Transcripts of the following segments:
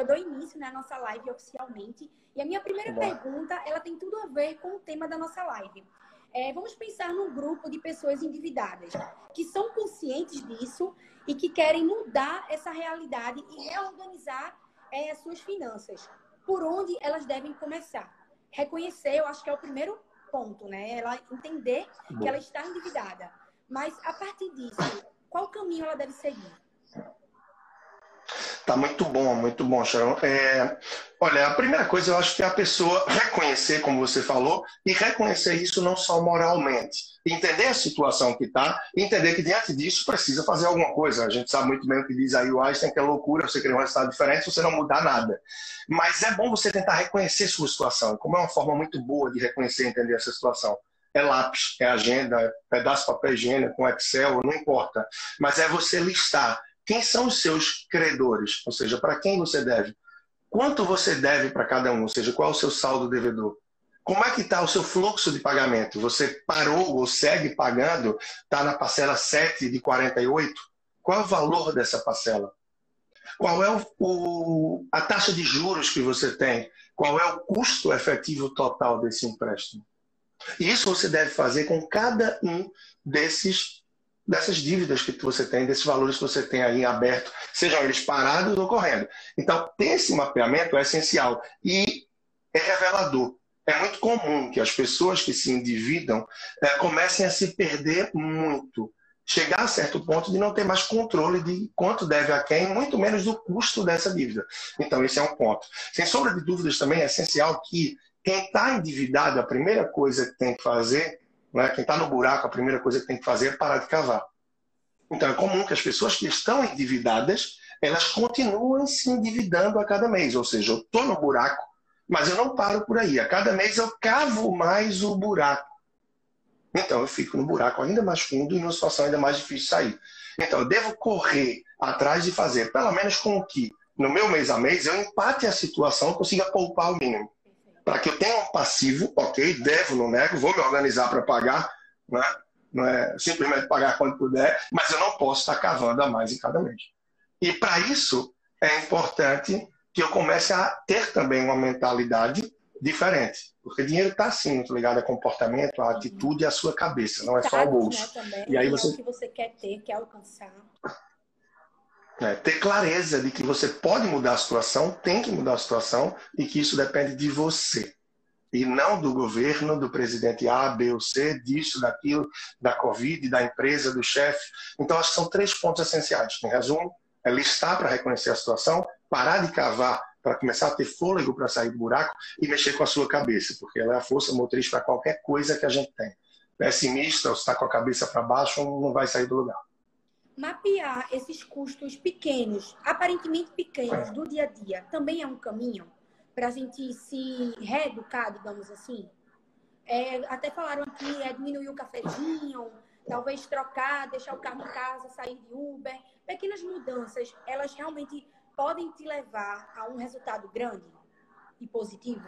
eu dou início na nossa live oficialmente. E a minha primeira pergunta, ela tem tudo a ver com o tema da nossa live. É, vamos pensar num grupo de pessoas endividadas que são conscientes disso e que querem mudar essa realidade e reorganizar é, as suas finanças. Por onde elas devem começar? Reconhecer, eu acho que é o primeiro ponto, né? Ela entender que ela está endividada. Mas a partir disso, qual caminho ela deve seguir? Tá muito bom, muito bom, Sharon. É, olha, a primeira coisa eu acho que é a pessoa reconhecer, como você falou, e reconhecer isso não só moralmente. Entender a situação que está, entender que diante disso precisa fazer alguma coisa. A gente sabe muito bem o que diz aí o Einstein, que é loucura você querer um resultado diferente você não mudar nada. Mas é bom você tentar reconhecer sua situação, como é uma forma muito boa de reconhecer e entender essa situação é lápis, é agenda, é pedaço de papel higiênico, Excel, não importa. Mas é você listar quem são os seus credores? Ou seja, para quem você deve? Quanto você deve para cada um? Ou seja, qual é o seu saldo devedor? Como é que está o seu fluxo de pagamento? Você parou ou segue pagando? Está na parcela 7 de 48? Qual é o valor dessa parcela? Qual é o, o, a taxa de juros que você tem? Qual é o custo efetivo total desse empréstimo? E isso você deve fazer com cada um desses dessas dívidas que você tem, desses valores que você tem aí aberto, sejam eles parados ou correndo. Então, ter esse mapeamento é essencial e é revelador. É muito comum que as pessoas que se endividam é, comecem a se perder muito. Chegar a certo ponto de não ter mais controle de quanto deve a quem, muito menos do custo dessa dívida. Então, esse é um ponto. Sem sombra de dúvidas, também é essencial que quem está endividado, a primeira coisa que tem que fazer né? Quem está no buraco, a primeira coisa que tem que fazer é parar de cavar. Então é comum que as pessoas que estão endividadas, elas continuem se endividando a cada mês. Ou seja, eu estou no buraco, mas eu não paro por aí. A cada mês eu cavo mais o buraco. Então eu fico no buraco ainda mais fundo e numa situação ainda mais difícil de sair. Então eu devo correr atrás de fazer, pelo menos com que no meu mês a mês eu empate a situação consiga poupar o mínimo para que eu tenha um passivo, ok, devo, não nego, vou me organizar para pagar, né? não é simplesmente pagar quando puder, mas eu não posso estar cavando a mais em cada mês. E para isso é importante que eu comece a ter também uma mentalidade diferente. Porque dinheiro está assim, muito ligado a comportamento, a atitude e a sua cabeça, não é só o bolso. Né, e aí você... É o que você quer ter, quer alcançar. É, ter clareza de que você pode mudar a situação, tem que mudar a situação e que isso depende de você. E não do governo, do presidente A, B ou C, disso, daquilo, da Covid, da empresa, do chefe. Então, acho que são três pontos essenciais. Em resumo, é listar para reconhecer a situação, parar de cavar para começar a ter fôlego para sair do buraco e mexer com a sua cabeça, porque ela é a força motriz para qualquer coisa que a gente tem. Pessimista, ou está com a cabeça para baixo, não vai sair do lugar mapear esses custos pequenos, aparentemente pequenos, do dia a dia, também é um caminho para a gente se reeducar, digamos assim? É, até falaram aqui, é diminuir o cafezinho, talvez trocar, deixar o carro em casa, sair de Uber. Pequenas mudanças, elas realmente podem te levar a um resultado grande e positivo?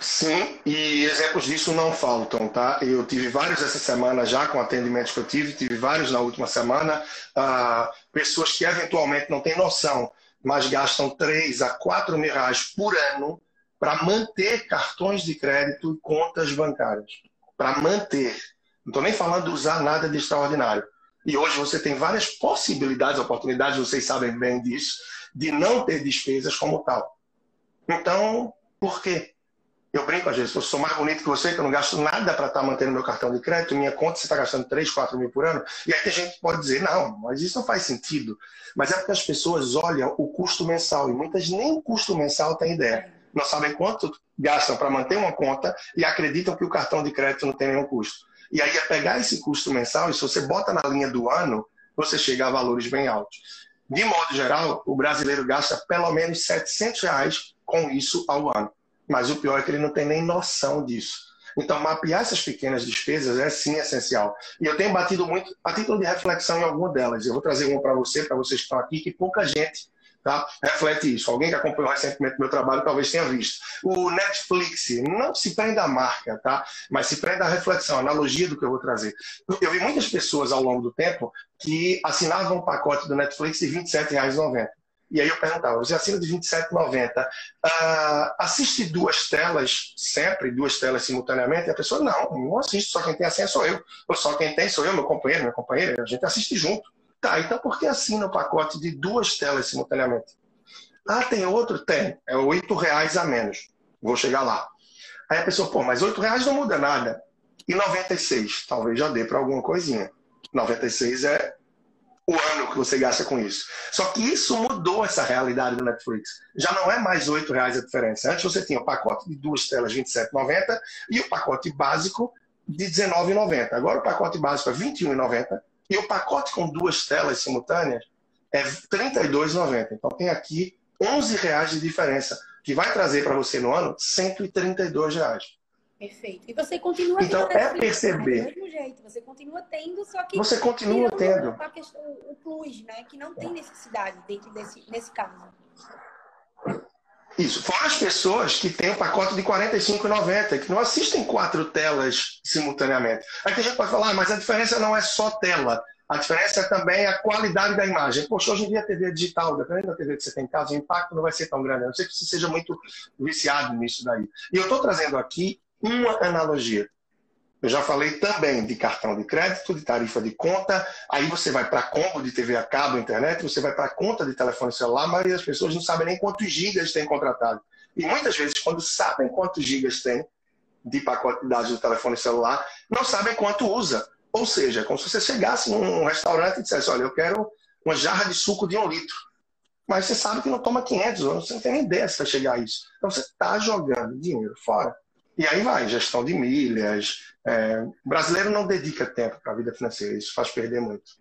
Sim, e exemplos disso não faltam, tá? Eu tive vários essa semana já com atendimentos que eu tive, tive vários na última semana, ah, pessoas que eventualmente não têm noção, mas gastam 3 a 4 mil reais por ano para manter cartões de crédito e contas bancárias. Para manter. Não estou nem falando de usar nada de extraordinário. E hoje você tem várias possibilidades, oportunidades, vocês sabem bem disso, de não ter despesas como tal. Então, por quê? Eu brinco às vezes, eu sou mais bonito que você, que eu não gasto nada para estar tá mantendo meu cartão de crédito, minha conta você está gastando 3, 4 mil por ano. E aí a gente pode dizer, não, mas isso não faz sentido. Mas é porque as pessoas olham o custo mensal, e muitas nem o custo mensal têm ideia. Não sabem quanto gastam para manter uma conta e acreditam que o cartão de crédito não tem nenhum custo. E aí é pegar esse custo mensal, e se você bota na linha do ano, você chega a valores bem altos. De modo geral, o brasileiro gasta pelo menos 700 reais com isso ao ano. Mas o pior é que ele não tem nem noção disso. Então, mapear essas pequenas despesas é sim essencial. E eu tenho batido muito a título de reflexão em alguma delas. Eu vou trazer uma para você, para vocês que estão aqui, que pouca gente tá, reflete isso. Alguém que acompanhou recentemente meu trabalho talvez tenha visto. O Netflix, não se prenda à marca, tá? mas se prenda à reflexão, à analogia do que eu vou trazer. Eu vi muitas pessoas ao longo do tempo que assinavam um pacote do Netflix de R$ 27,90. E aí eu perguntava, você assina de 27,90, uh, ah, assiste duas telas sempre, duas telas simultaneamente? E a pessoa, não, não assiste, só quem tem a senha sou eu. Ou só quem tem sou eu, meu companheiro, minha companheira, a gente assiste junto. Tá, então por que assina o pacote de duas telas simultaneamente? Ah, tem outro? Tem. É oito reais a menos. Vou chegar lá. Aí a pessoa, pô, mas oito reais não muda nada. E 96? Talvez já dê para alguma coisinha. 96 é o ano que você gasta com isso. Só que isso mudou essa realidade do Netflix. Já não é mais R$ reais a diferença. Antes você tinha o pacote de duas telas R$ 27,90 e o pacote básico de R$ 19,90. Agora o pacote básico é R$ 21,90 e o pacote com duas telas simultâneas é R$ 32,90. Então tem aqui R$ reais de diferença, que vai trazer para você no ano 132 reais. Perfeito. E você continua então, é perceber. Do mesmo jeito, você continua tendo, só que. Você continua tendo. A questão, o plus, né? Que não tem necessidade dentro desse, nesse caso. Isso. Fora as pessoas que têm o um pacote de R$ 45,90, que não assistem quatro telas simultaneamente. Aí a gente pode falar, ah, mas a diferença não é só tela. A diferença é também a qualidade da imagem. Poxa, hoje em dia a TV digital, dependendo da TV que você tem em casa, o impacto não vai ser tão grande. A não sei que você seja muito viciado nisso daí. E eu estou trazendo aqui uma analogia. Eu já falei também de cartão de crédito, de tarifa de conta, aí você vai para combo de TV a cabo, internet, você vai para conta de telefone celular, a maioria das pessoas não sabe nem quantos gigas tem contratado. E muitas vezes, quando sabem quantos gigas tem de pacote de dados do telefone celular, não sabem quanto usa. Ou seja, é como se você chegasse num restaurante e dissesse, olha, eu quero uma jarra de suco de um litro. Mas você sabe que não toma 500, você não tem nem ideia se vai chegar a isso. Então você está jogando dinheiro fora. E aí vai, gestão de milhas. É, o brasileiro não dedica tempo para a vida financeira, isso faz perder muito.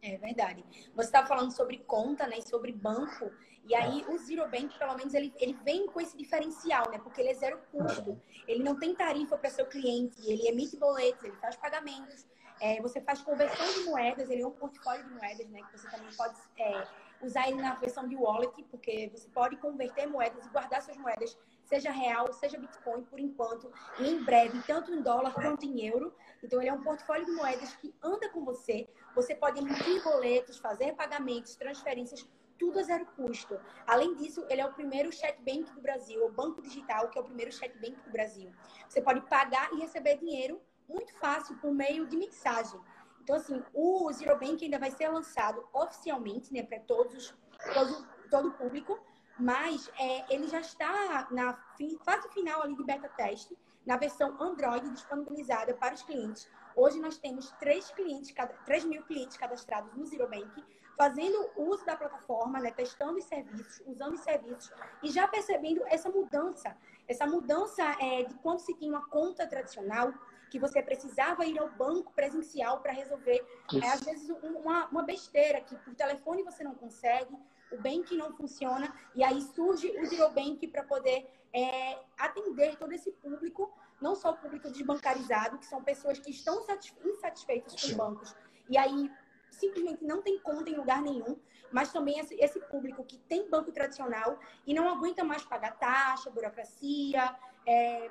É verdade. Você estava falando sobre conta, né, sobre banco, e aí o Zero Bank, pelo menos, ele, ele vem com esse diferencial, né, porque ele é zero custo, ele não tem tarifa para seu cliente, ele emite boletos, ele faz pagamentos, é, você faz conversão de moedas, ele é um portfólio de moedas, né, que você também pode é, usar ele na versão de wallet, porque você pode converter moedas e guardar suas moedas seja real, seja Bitcoin, por enquanto, e em breve, tanto em dólar quanto em euro. Então, ele é um portfólio de moedas que anda com você. Você pode emitir boletos, fazer pagamentos, transferências, tudo a zero custo. Além disso, ele é o primeiro chat bank do Brasil, o banco digital, que é o primeiro chat bank do Brasil. Você pode pagar e receber dinheiro muito fácil por meio de mensagem. Então, assim, o Zero Bank ainda vai ser lançado oficialmente, né, para todos, todo, todo o público, mas é, ele já está na fase final ali de beta teste, na versão Android disponibilizada para os clientes. Hoje nós temos 3, clientes, 3 mil clientes cadastrados no Zero Bank, fazendo uso da plataforma, né, testando os serviços, usando os serviços e já percebendo essa mudança. Essa mudança é, de quando se tinha uma conta tradicional, que você precisava ir ao banco presencial para resolver, é, às vezes, uma, uma besteira que por telefone você não consegue, o Bank não funciona, e aí surge o Zero Bank para poder é, atender todo esse público, não só o público desbancarizado, que são pessoas que estão insatisfeitas com Sim. bancos, e aí simplesmente não tem conta em lugar nenhum, mas também esse, esse público que tem banco tradicional e não aguenta mais pagar taxa, burocracia, é,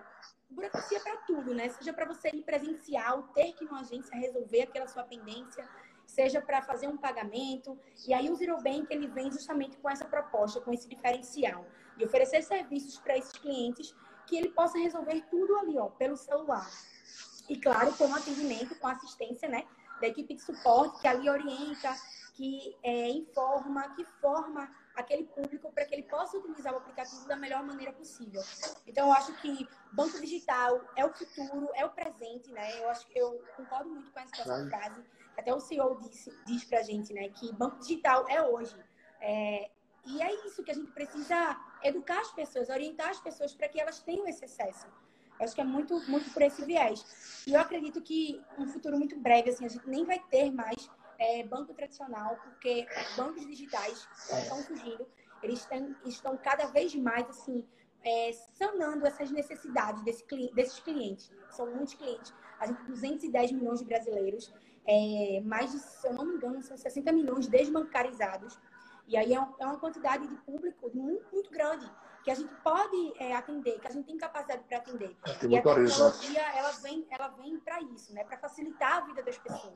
burocracia para tudo, né? Seja para você ir presencial, ter que ir numa agência resolver aquela sua pendência, seja para fazer um pagamento. E aí o Zero Bank ele vem justamente com essa proposta, com esse diferencial de oferecer serviços para esses clientes que ele possa resolver tudo ali, ó, pelo celular. E claro, com atendimento, com assistência, né, da equipe de suporte que ali orienta, que é, informa, que forma aquele público para que ele possa utilizar o aplicativo da melhor maneira possível. Então, eu acho que banco digital é o futuro, é o presente, né? Eu acho que eu concordo muito com essa frase até o CEO disse, diz para a gente, né, que banco digital é hoje. É, e é isso que a gente precisa educar as pessoas, orientar as pessoas para que elas tenham esse acesso. Eu acho que é muito, muito por esse viés. E eu acredito que um futuro muito breve, assim, a gente nem vai ter mais é, banco tradicional, porque bancos digitais estão surgindo, eles têm, estão cada vez mais, assim, é, sanando essas necessidades desse, desses clientes. São muitos clientes. A gente tem 210 milhões de brasileiros é, mais de, se eu não me engano, são 60 milhões desbancarizados. E aí é, é uma quantidade de público muito, muito grande que a gente pode é, atender, que a gente tem capacidade para atender. E a tecnologia ela vem, ela vem para isso, né? Para facilitar a vida das pessoas.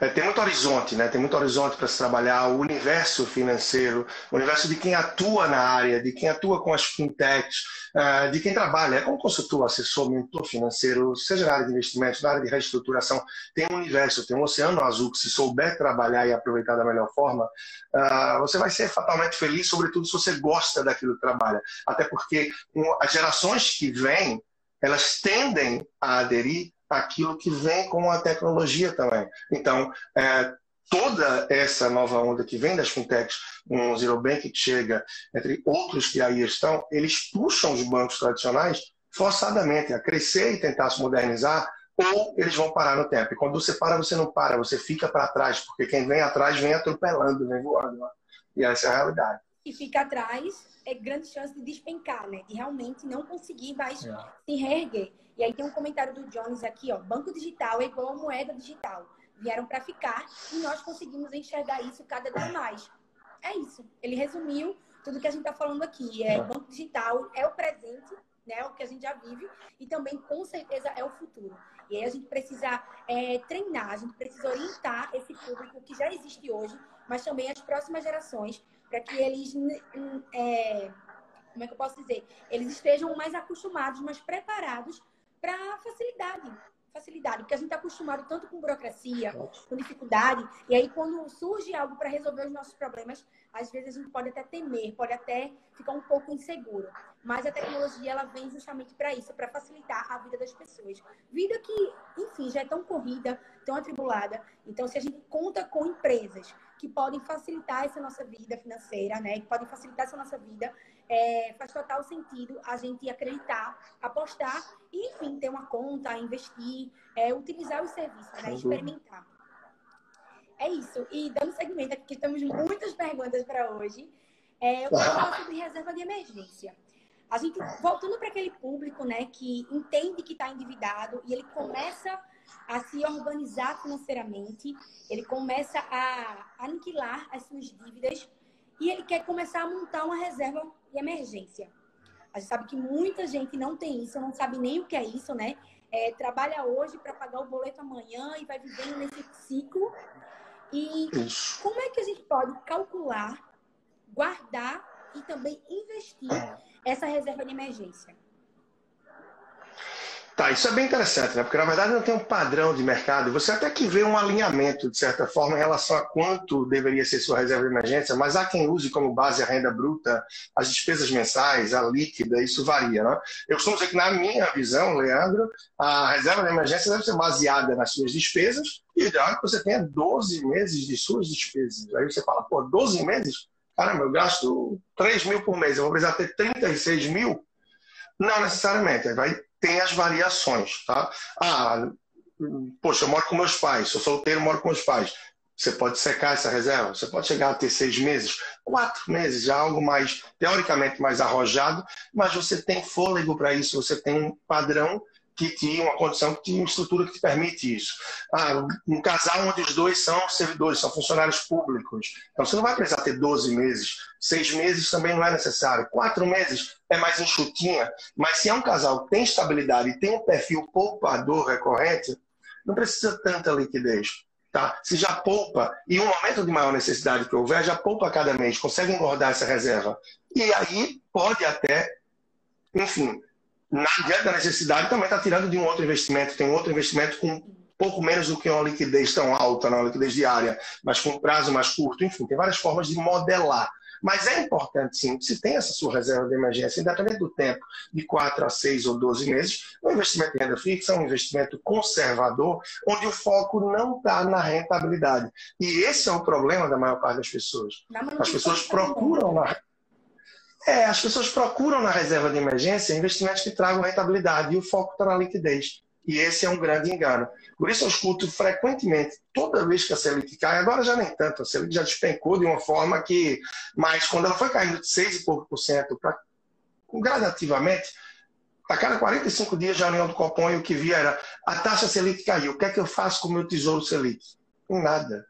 É, tem muito horizonte, né? Tem muito horizonte para se trabalhar, o universo financeiro, o universo de quem atua na área, de quem atua com as fintechs, uh, de quem trabalha como consultor, assessor, mentor financeiro, seja na área de investimentos, na área de reestruturação, tem um universo, tem um oceano azul que se souber trabalhar e aproveitar da melhor forma, uh, você vai ser fatalmente feliz, sobretudo se você gosta daquilo que trabalha. Até porque um, as gerações que vêm, elas tendem a aderir aquilo que vem com a tecnologia também. Então, é, toda essa nova onda que vem das fintechs, um Zero Bank que chega, entre outros que aí estão, eles puxam os bancos tradicionais forçadamente a crescer e tentar se modernizar, ou eles vão parar no tempo. E quando você para, você não para, você fica para trás, porque quem vem atrás vem atropelando, vem voando. Né? E essa é a realidade. E fica atrás é grande chance de despencar, né? De realmente não conseguir mais é. se reerguer. E aí tem um comentário do Jones aqui, ó. Banco digital é igual a moeda digital. Vieram para ficar e nós conseguimos enxergar isso cada vez mais. É isso. Ele resumiu tudo que a gente está falando aqui. É, é, banco digital é o presente, né? O que a gente já vive e também com certeza é o futuro. E aí a gente precisa é, treinar, a gente precisa orientar esse público que já existe hoje, mas também as próximas gerações para que eles é, como é que eu posso dizer? Eles estejam mais acostumados, mais preparados para facilidade. Facilidade, porque a gente está acostumado tanto com burocracia, com dificuldade, e aí quando surge algo para resolver os nossos problemas, às vezes a gente pode até temer, pode até ficar um pouco inseguro. Mas a tecnologia ela vem justamente para isso, para facilitar a vida das pessoas. Vida que, enfim, já é tão corrida, tão atribulada. Então, se a gente conta com empresas que podem facilitar essa nossa vida financeira, né, que podem facilitar essa nossa vida, é, faz total sentido a gente acreditar, apostar e, enfim, ter uma conta, investir, é, utilizar os serviços, né, experimentar. É isso. E dando segmento aqui, que temos muitas perguntas para hoje, é, eu vou falar sobre reserva de emergência. A gente, voltando para aquele público né, que entende que está endividado e ele começa a se organizar financeiramente, ele começa a aniquilar as suas dívidas e ele quer começar a montar uma reserva de emergência. A gente sabe que muita gente não tem isso, não sabe nem o que é isso, né? É, trabalha hoje para pagar o boleto amanhã e vai vivendo nesse ciclo. E como é que a gente pode calcular, guardar e também investir é. essa reserva de emergência? Tá, isso é bem interessante, né? Porque na verdade não tem um padrão de mercado. Você até que vê um alinhamento, de certa forma, em relação a quanto deveria ser sua reserva de emergência, mas há quem use como base a renda bruta, as despesas mensais, a líquida, isso varia, né? Eu costumo dizer que, na minha visão, Leandro, a reserva de emergência deve ser baseada nas suas despesas e o ideal é que você tenha 12 meses de suas despesas. Aí você fala, pô, 12 meses? Caramba, eu gasto 3 mil por mês, eu vou precisar ter 36 mil? Não necessariamente, vai tem as variações, tá? Ah, poxa, eu moro com meus pais, sou solteiro, moro com meus pais. Você pode secar essa reserva, você pode chegar a ter seis meses, quatro meses, já algo mais, teoricamente, mais arrojado, mas você tem fôlego para isso, você tem um padrão que tinha uma condição, que tinha uma estrutura que te permite isso. Ah, um casal onde os dois são servidores, são funcionários públicos. Então você não vai precisar ter 12 meses. Seis meses também não é necessário. Quatro meses é mais enxutinha. Mas se é um casal que tem estabilidade e tem um perfil poupador recorrente, não precisa tanta liquidez. Tá? Se já poupa, e um momento de maior necessidade que houver, já poupa cada mês, consegue engordar essa reserva. E aí pode até, enfim, na, diante da necessidade, também está tirando de um outro investimento. Tem outro investimento com pouco menos do que uma liquidez tão alta, uma liquidez diária, mas com um prazo mais curto. Enfim, tem várias formas de modelar. Mas é importante, sim, se tem essa sua reserva de emergência, independente do tempo, de 4 a 6 ou 12 meses, um investimento em renda fixa é um investimento conservador, onde o foco não está na rentabilidade. E esse é o problema da maior parte das pessoas. As pessoas procuram na é, as pessoas procuram na reserva de emergência investimentos que tragam rentabilidade e o foco está na liquidez. E esse é um grande engano. Por isso eu escuto frequentemente, toda vez que a Selic cai, agora já nem tanto, a Selic já despencou de uma forma que, mas quando ela foi caindo de 6 e pouco por cento para gradativamente, a cada 45 dias a União do Copom e o que via era a taxa Selic caiu, o que é que eu faço com o meu tesouro Selic? Nada,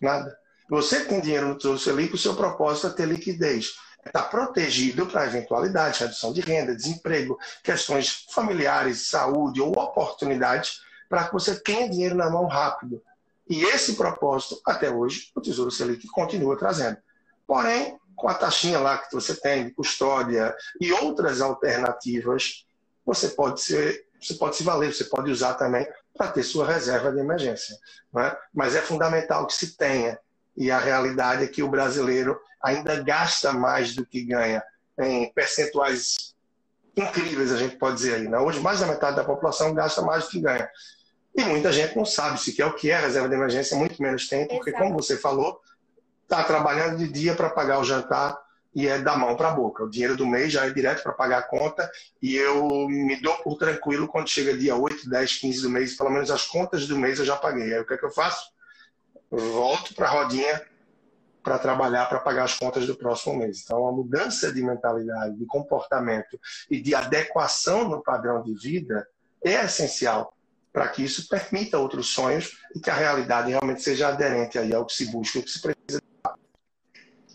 nada. Você tem dinheiro no tesouro Selic, o seu propósito é ter liquidez está protegido para eventualidades, redução de renda, desemprego, questões familiares, saúde ou oportunidades, para que você tenha dinheiro na mão rápido. E esse propósito, até hoje, o Tesouro Selic continua trazendo. Porém, com a taxinha lá que você tem custódia e outras alternativas, você pode ser, você pode se valer, você pode usar também para ter sua reserva de emergência. É? Mas é fundamental que se tenha. E a realidade é que o brasileiro ainda gasta mais do que ganha em percentuais incríveis, a gente pode dizer aí. Né? Hoje, mais da metade da população gasta mais do que ganha. E muita gente não sabe sequer o que é reserva de emergência, muito menos tem, porque, Exato. como você falou, está trabalhando de dia para pagar o jantar e é da mão para a boca. O dinheiro do mês já é direto para pagar a conta e eu me dou por tranquilo quando chega dia 8, 10, 15 do mês, pelo menos as contas do mês eu já paguei. Aí o que é que eu faço? volto para a rodinha para trabalhar para pagar as contas do próximo mês. Então, a mudança de mentalidade, de comportamento e de adequação no padrão de vida é essencial para que isso permita outros sonhos e que a realidade realmente seja aderente aí ao que se busca, ao que se precisa.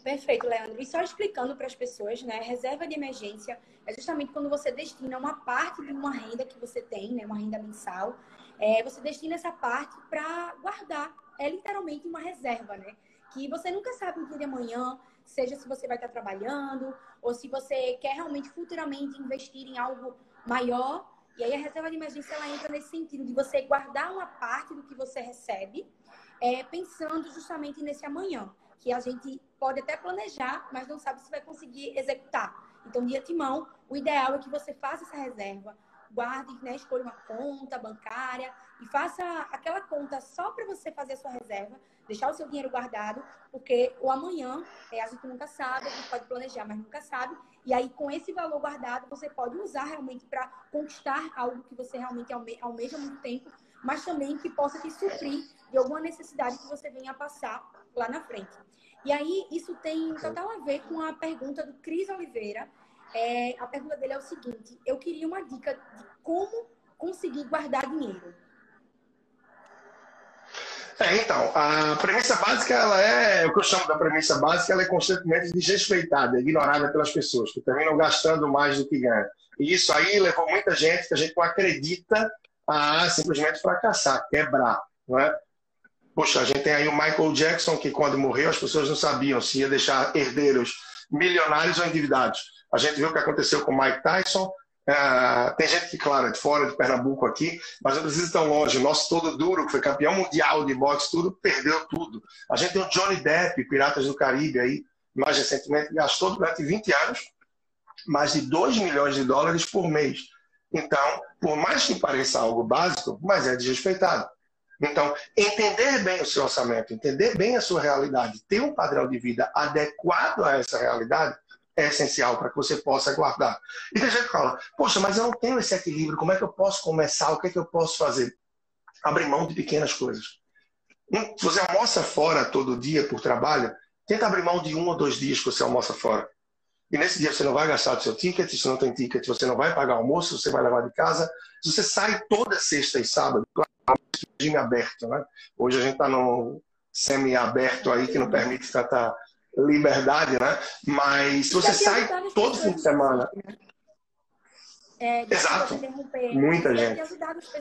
Perfeito, Leandro. E só explicando para as pessoas, né? Reserva de emergência é justamente quando você destina uma parte de uma renda que você tem, né? Uma renda mensal, é, você destina essa parte para guardar. É literalmente uma reserva, né? Que você nunca sabe o dia de amanhã, seja se você vai estar trabalhando ou se você quer realmente futuramente investir em algo maior e aí a reserva de emergência ela entra nesse sentido de você guardar uma parte do que você recebe, é, pensando justamente nesse amanhã, que a gente pode até planejar, mas não sabe se vai conseguir executar. Então, de antemão, o ideal é que você faça essa reserva, guarde, né, escolha uma conta bancária e faça aquela conta só para você fazer a sua reserva, deixar o seu dinheiro guardado, porque o amanhã é, a gente nunca sabe, a gente pode planejar, mas nunca sabe. E aí, com esse valor guardado, você pode usar realmente para conquistar algo que você realmente alme almeja muito tempo, mas também que possa te suprir de alguma necessidade que você venha a passar lá na frente. E aí, isso tem total a ver com a pergunta do Cris Oliveira. É, a pergunta dele é o seguinte: eu queria uma dica de como conseguir guardar dinheiro. É, então, a premissa básica, ela é, o que eu chamo da premissa básica, ela é constantemente desrespeitada, ignorada pelas pessoas, que terminam gastando mais do que ganham. E isso aí levou muita gente que a gente não acredita a simplesmente fracassar, quebrar, não é? Poxa, a gente tem aí o Michael Jackson, que quando morreu as pessoas não sabiam se ia deixar herdeiros milionários ou endividados. A gente viu o que aconteceu com o Mike Tyson, Uh, tem gente que, claro, é de fora de Pernambuco aqui, mas não precisa ir tão longe. O nosso todo duro, que foi campeão mundial de boxe, tudo, perdeu tudo. A gente tem o Johnny Depp, Piratas do Caribe, aí, mais recentemente, gastou durante 20 anos mais de 2 milhões de dólares por mês. Então, por mais que pareça algo básico, mas é desrespeitado. Então, entender bem o seu orçamento, entender bem a sua realidade, ter um padrão de vida adequado a essa realidade, é essencial para que você possa guardar. E tem gente que fala, poxa, mas eu não tenho esse equilíbrio, como é que eu posso começar? O que é que eu posso fazer? Abrir mão de pequenas coisas. Hum, se você almoça fora todo dia por trabalho, tenta abrir mão de um ou dois dias que você almoça fora. E nesse dia você não vai gastar o seu ticket, se não tem ticket, você não vai pagar almoço, você vai levar de casa. Se você sai toda sexta e sábado, regime aberto, né? Hoje a gente está num semi-aberto aí que não permite tratar liberdade, né? Mas se você sai todo fim de semana. É, Exato. Muita gente.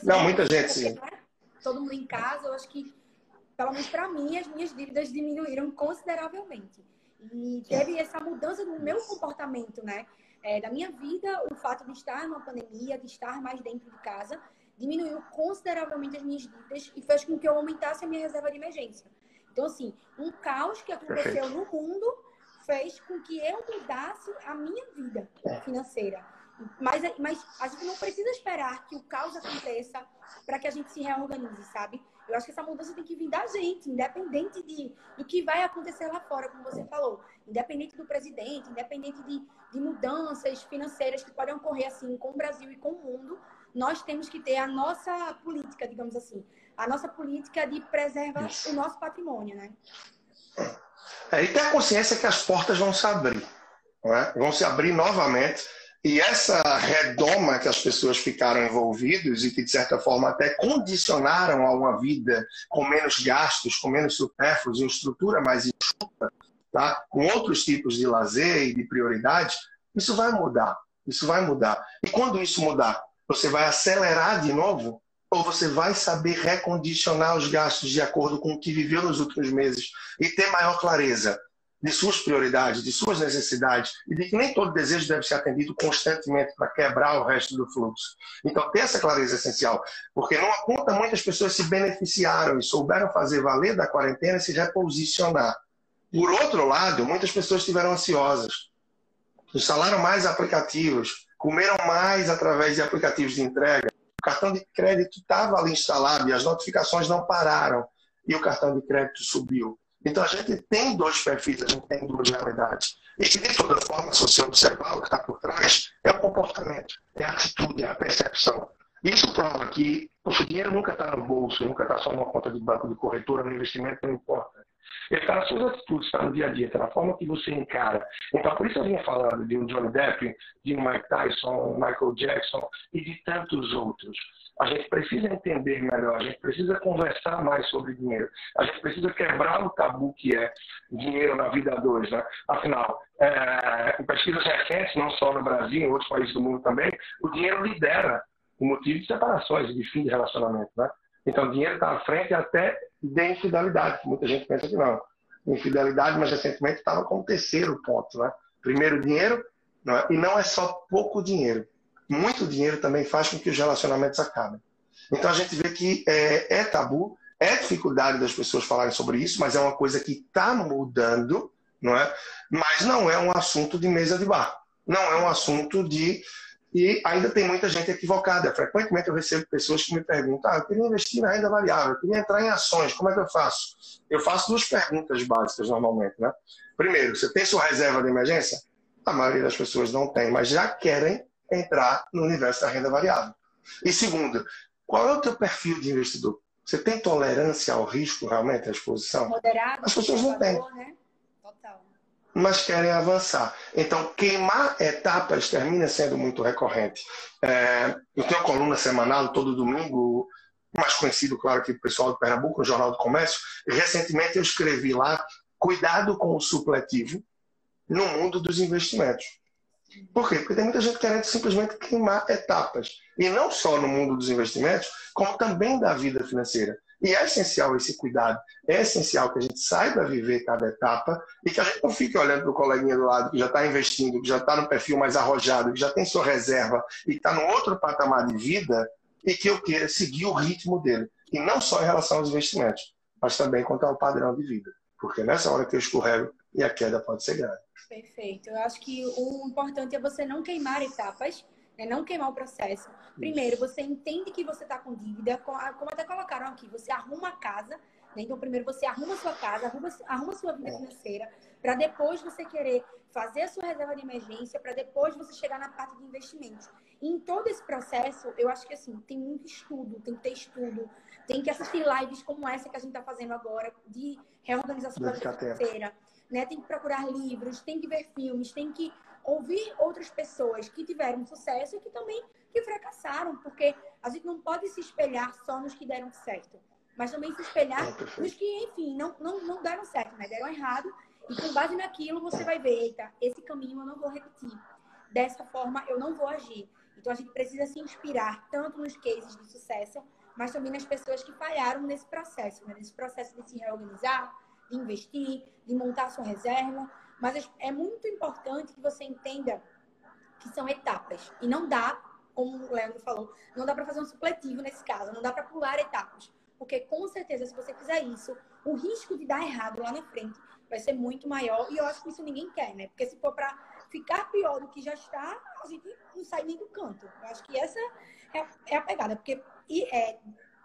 Não, muita gente, sim. Né? Todo mundo em casa, eu acho que, pelo menos para mim, as minhas dívidas diminuíram consideravelmente. E teve essa mudança no meu comportamento, né? É, da minha vida, o fato de estar numa pandemia, de estar mais dentro de casa, diminuiu consideravelmente as minhas dívidas e fez com que eu aumentasse a minha reserva de emergência. Então, assim, um caos que aconteceu Perfeito. no mundo fez com que eu mudasse a minha vida financeira. Mas, mas a gente não precisa esperar que o caos aconteça para que a gente se reorganize, sabe? Eu acho que essa mudança tem que vir da gente, independente de, do que vai acontecer lá fora, como você falou. Independente do presidente, independente de, de mudanças financeiras que podem ocorrer assim com o Brasil e com o mundo, nós temos que ter a nossa política, digamos assim a nossa política de preservar Isso. o nosso patrimônio, né? É, e ter a consciência que as portas vão se abrir, é? vão se abrir novamente. E essa redoma que as pessoas ficaram envolvidas e que, de certa forma, até condicionaram a uma vida com menos gastos, com menos supérfluos, em estrutura mais enxuta, tá? com outros tipos de lazer e de prioridades, isso vai mudar. Isso vai mudar. E quando isso mudar, você vai acelerar de novo ou você vai saber recondicionar os gastos de acordo com o que viveu nos últimos meses e ter maior clareza de suas prioridades, de suas necessidades e de que nem todo desejo deve ser atendido constantemente para quebrar o resto do fluxo. Então, ter essa clareza é essencial, porque numa conta muitas pessoas se beneficiaram e souberam fazer valer da quarentena e se reposicionar. Por outro lado, muitas pessoas estiveram ansiosas, instalaram mais aplicativos, comeram mais através de aplicativos de entrega. O cartão de crédito estava ali instalado e as notificações não pararam e o cartão de crédito subiu. Então a gente tem dois perfis, a gente tem duas realidades. E que, de toda forma, se você observar o que está por trás, é o comportamento, é a atitude, é a percepção. Isso prova que o dinheiro nunca está no bolso, nunca está só numa conta de banco, de corretora, no investimento, não importa. Ele está nas suas atitudes, está no dia a dia, está na forma que você encara. Então, por isso eu vinha falando de um Johnny Depp, de um Mike Tyson, Michael Jackson e de tantos outros. A gente precisa entender melhor, a gente precisa conversar mais sobre dinheiro, a gente precisa quebrar o tabu que é dinheiro na vida a dois. Né? Afinal, é, em pesquisas recentes, não só no Brasil, em outros países do mundo também, o dinheiro lidera o motivo de separações, de fim de relacionamento. Né? Então, o dinheiro está à frente até de infidelidade, que muita gente pensa que não. Infidelidade, mas recentemente estava como terceiro ponto. Né? Primeiro, dinheiro, não é? e não é só pouco dinheiro. Muito dinheiro também faz com que os relacionamentos acabem. Então, a gente vê que é, é tabu, é dificuldade das pessoas falarem sobre isso, mas é uma coisa que está mudando, não é? Mas não é um assunto de mesa de bar. Não é um assunto de e ainda tem muita gente equivocada. Frequentemente eu recebo pessoas que me perguntam: ah, eu queria investir na renda variável, eu queria entrar em ações, como é que eu faço? Eu faço duas perguntas básicas normalmente. Né? Primeiro, você tem sua reserva de emergência? A maioria das pessoas não tem, mas já querem entrar no universo da renda variável. E segundo, qual é o teu perfil de investidor? Você tem tolerância ao risco, realmente, à exposição? Moderado, As pessoas não têm. Né? Mas querem avançar. Então, queimar etapas termina sendo muito recorrente. É, eu tenho uma coluna semanal todo domingo, mais conhecido, claro, aqui do pessoal do Pernambuco, no Jornal do Comércio. Recentemente eu escrevi lá: cuidado com o supletivo no mundo dos investimentos. Por quê? Porque tem muita gente querendo simplesmente queimar etapas. E não só no mundo dos investimentos, como também da vida financeira. E é essencial esse cuidado. É essencial que a gente saiba viver cada etapa e que a gente não fique olhando para o coleguinha do lado que já está investindo, que já está no perfil mais arrojado, que já tem sua reserva e está no outro patamar de vida e que eu queira seguir o ritmo dele. E não só em relação aos investimentos, mas também quanto ao padrão de vida. Porque nessa hora que eu escorrego e a queda pode ser grave. Perfeito. Eu acho que o importante é você não queimar etapas é não queimar o processo. Primeiro, você entende que você está com dívida, como até colocaram aqui, você arruma a casa, né? então primeiro você arruma a sua casa, arruma, arruma a sua vida é. financeira, para depois você querer fazer a sua reserva de emergência, para depois você chegar na parte de investimentos. E em todo esse processo, eu acho que assim, tem muito estudo, tem que ter estudo, tem que assistir lives como essa que a gente está fazendo agora, de reorganização da financeira. Né? Tem que procurar livros, tem que ver filmes, tem que ouvir outras pessoas que tiveram sucesso e que também que fracassaram, porque a gente não pode se espelhar só nos que deram certo, mas também se espelhar é, nos que, enfim, não, não, não deram certo, né? Deram errado. E com base naquilo você vai ver, eita, esse caminho eu não vou repetir. Dessa forma eu não vou agir. Então a gente precisa se inspirar tanto nos cases de sucesso, mas também nas pessoas que falharam nesse processo, né? nesse processo de se reorganizar, de investir, de montar sua reserva, mas é muito importante que você entenda que são etapas. E não dá, como o Leandro falou, não dá para fazer um supletivo nesse caso, não dá para pular etapas. Porque com certeza, se você fizer isso, o risco de dar errado lá na frente vai ser muito maior. E eu acho que isso ninguém quer, né? Porque se for para ficar pior do que já está, a gente não sai nem do canto. Eu acho que essa é, é a pegada. Porque é,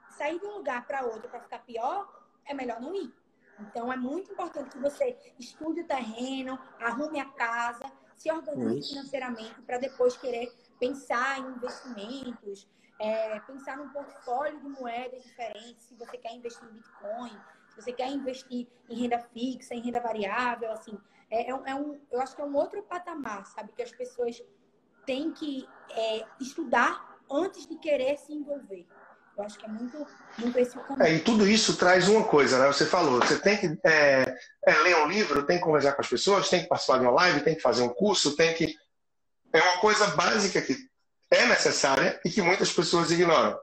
sair de um lugar para outro para ficar pior, é melhor não ir. Então, é muito importante que você estude o terreno, arrume a casa, se organize Isso. financeiramente para depois querer pensar em investimentos, é, pensar num portfólio de moedas diferentes, se você quer investir em Bitcoin, se você quer investir em renda fixa, em renda variável, assim, é, é, é um, eu acho que é um outro patamar, sabe, que as pessoas têm que é, estudar antes de querer se envolver. Eu acho que é muito, muito esse o caminho. É, e tudo isso traz uma coisa, né? Você falou, você tem que é, é, ler um livro, tem que conversar com as pessoas, tem que participar de uma live, tem que fazer um curso, tem que. É uma coisa básica que é necessária e que muitas pessoas ignoram.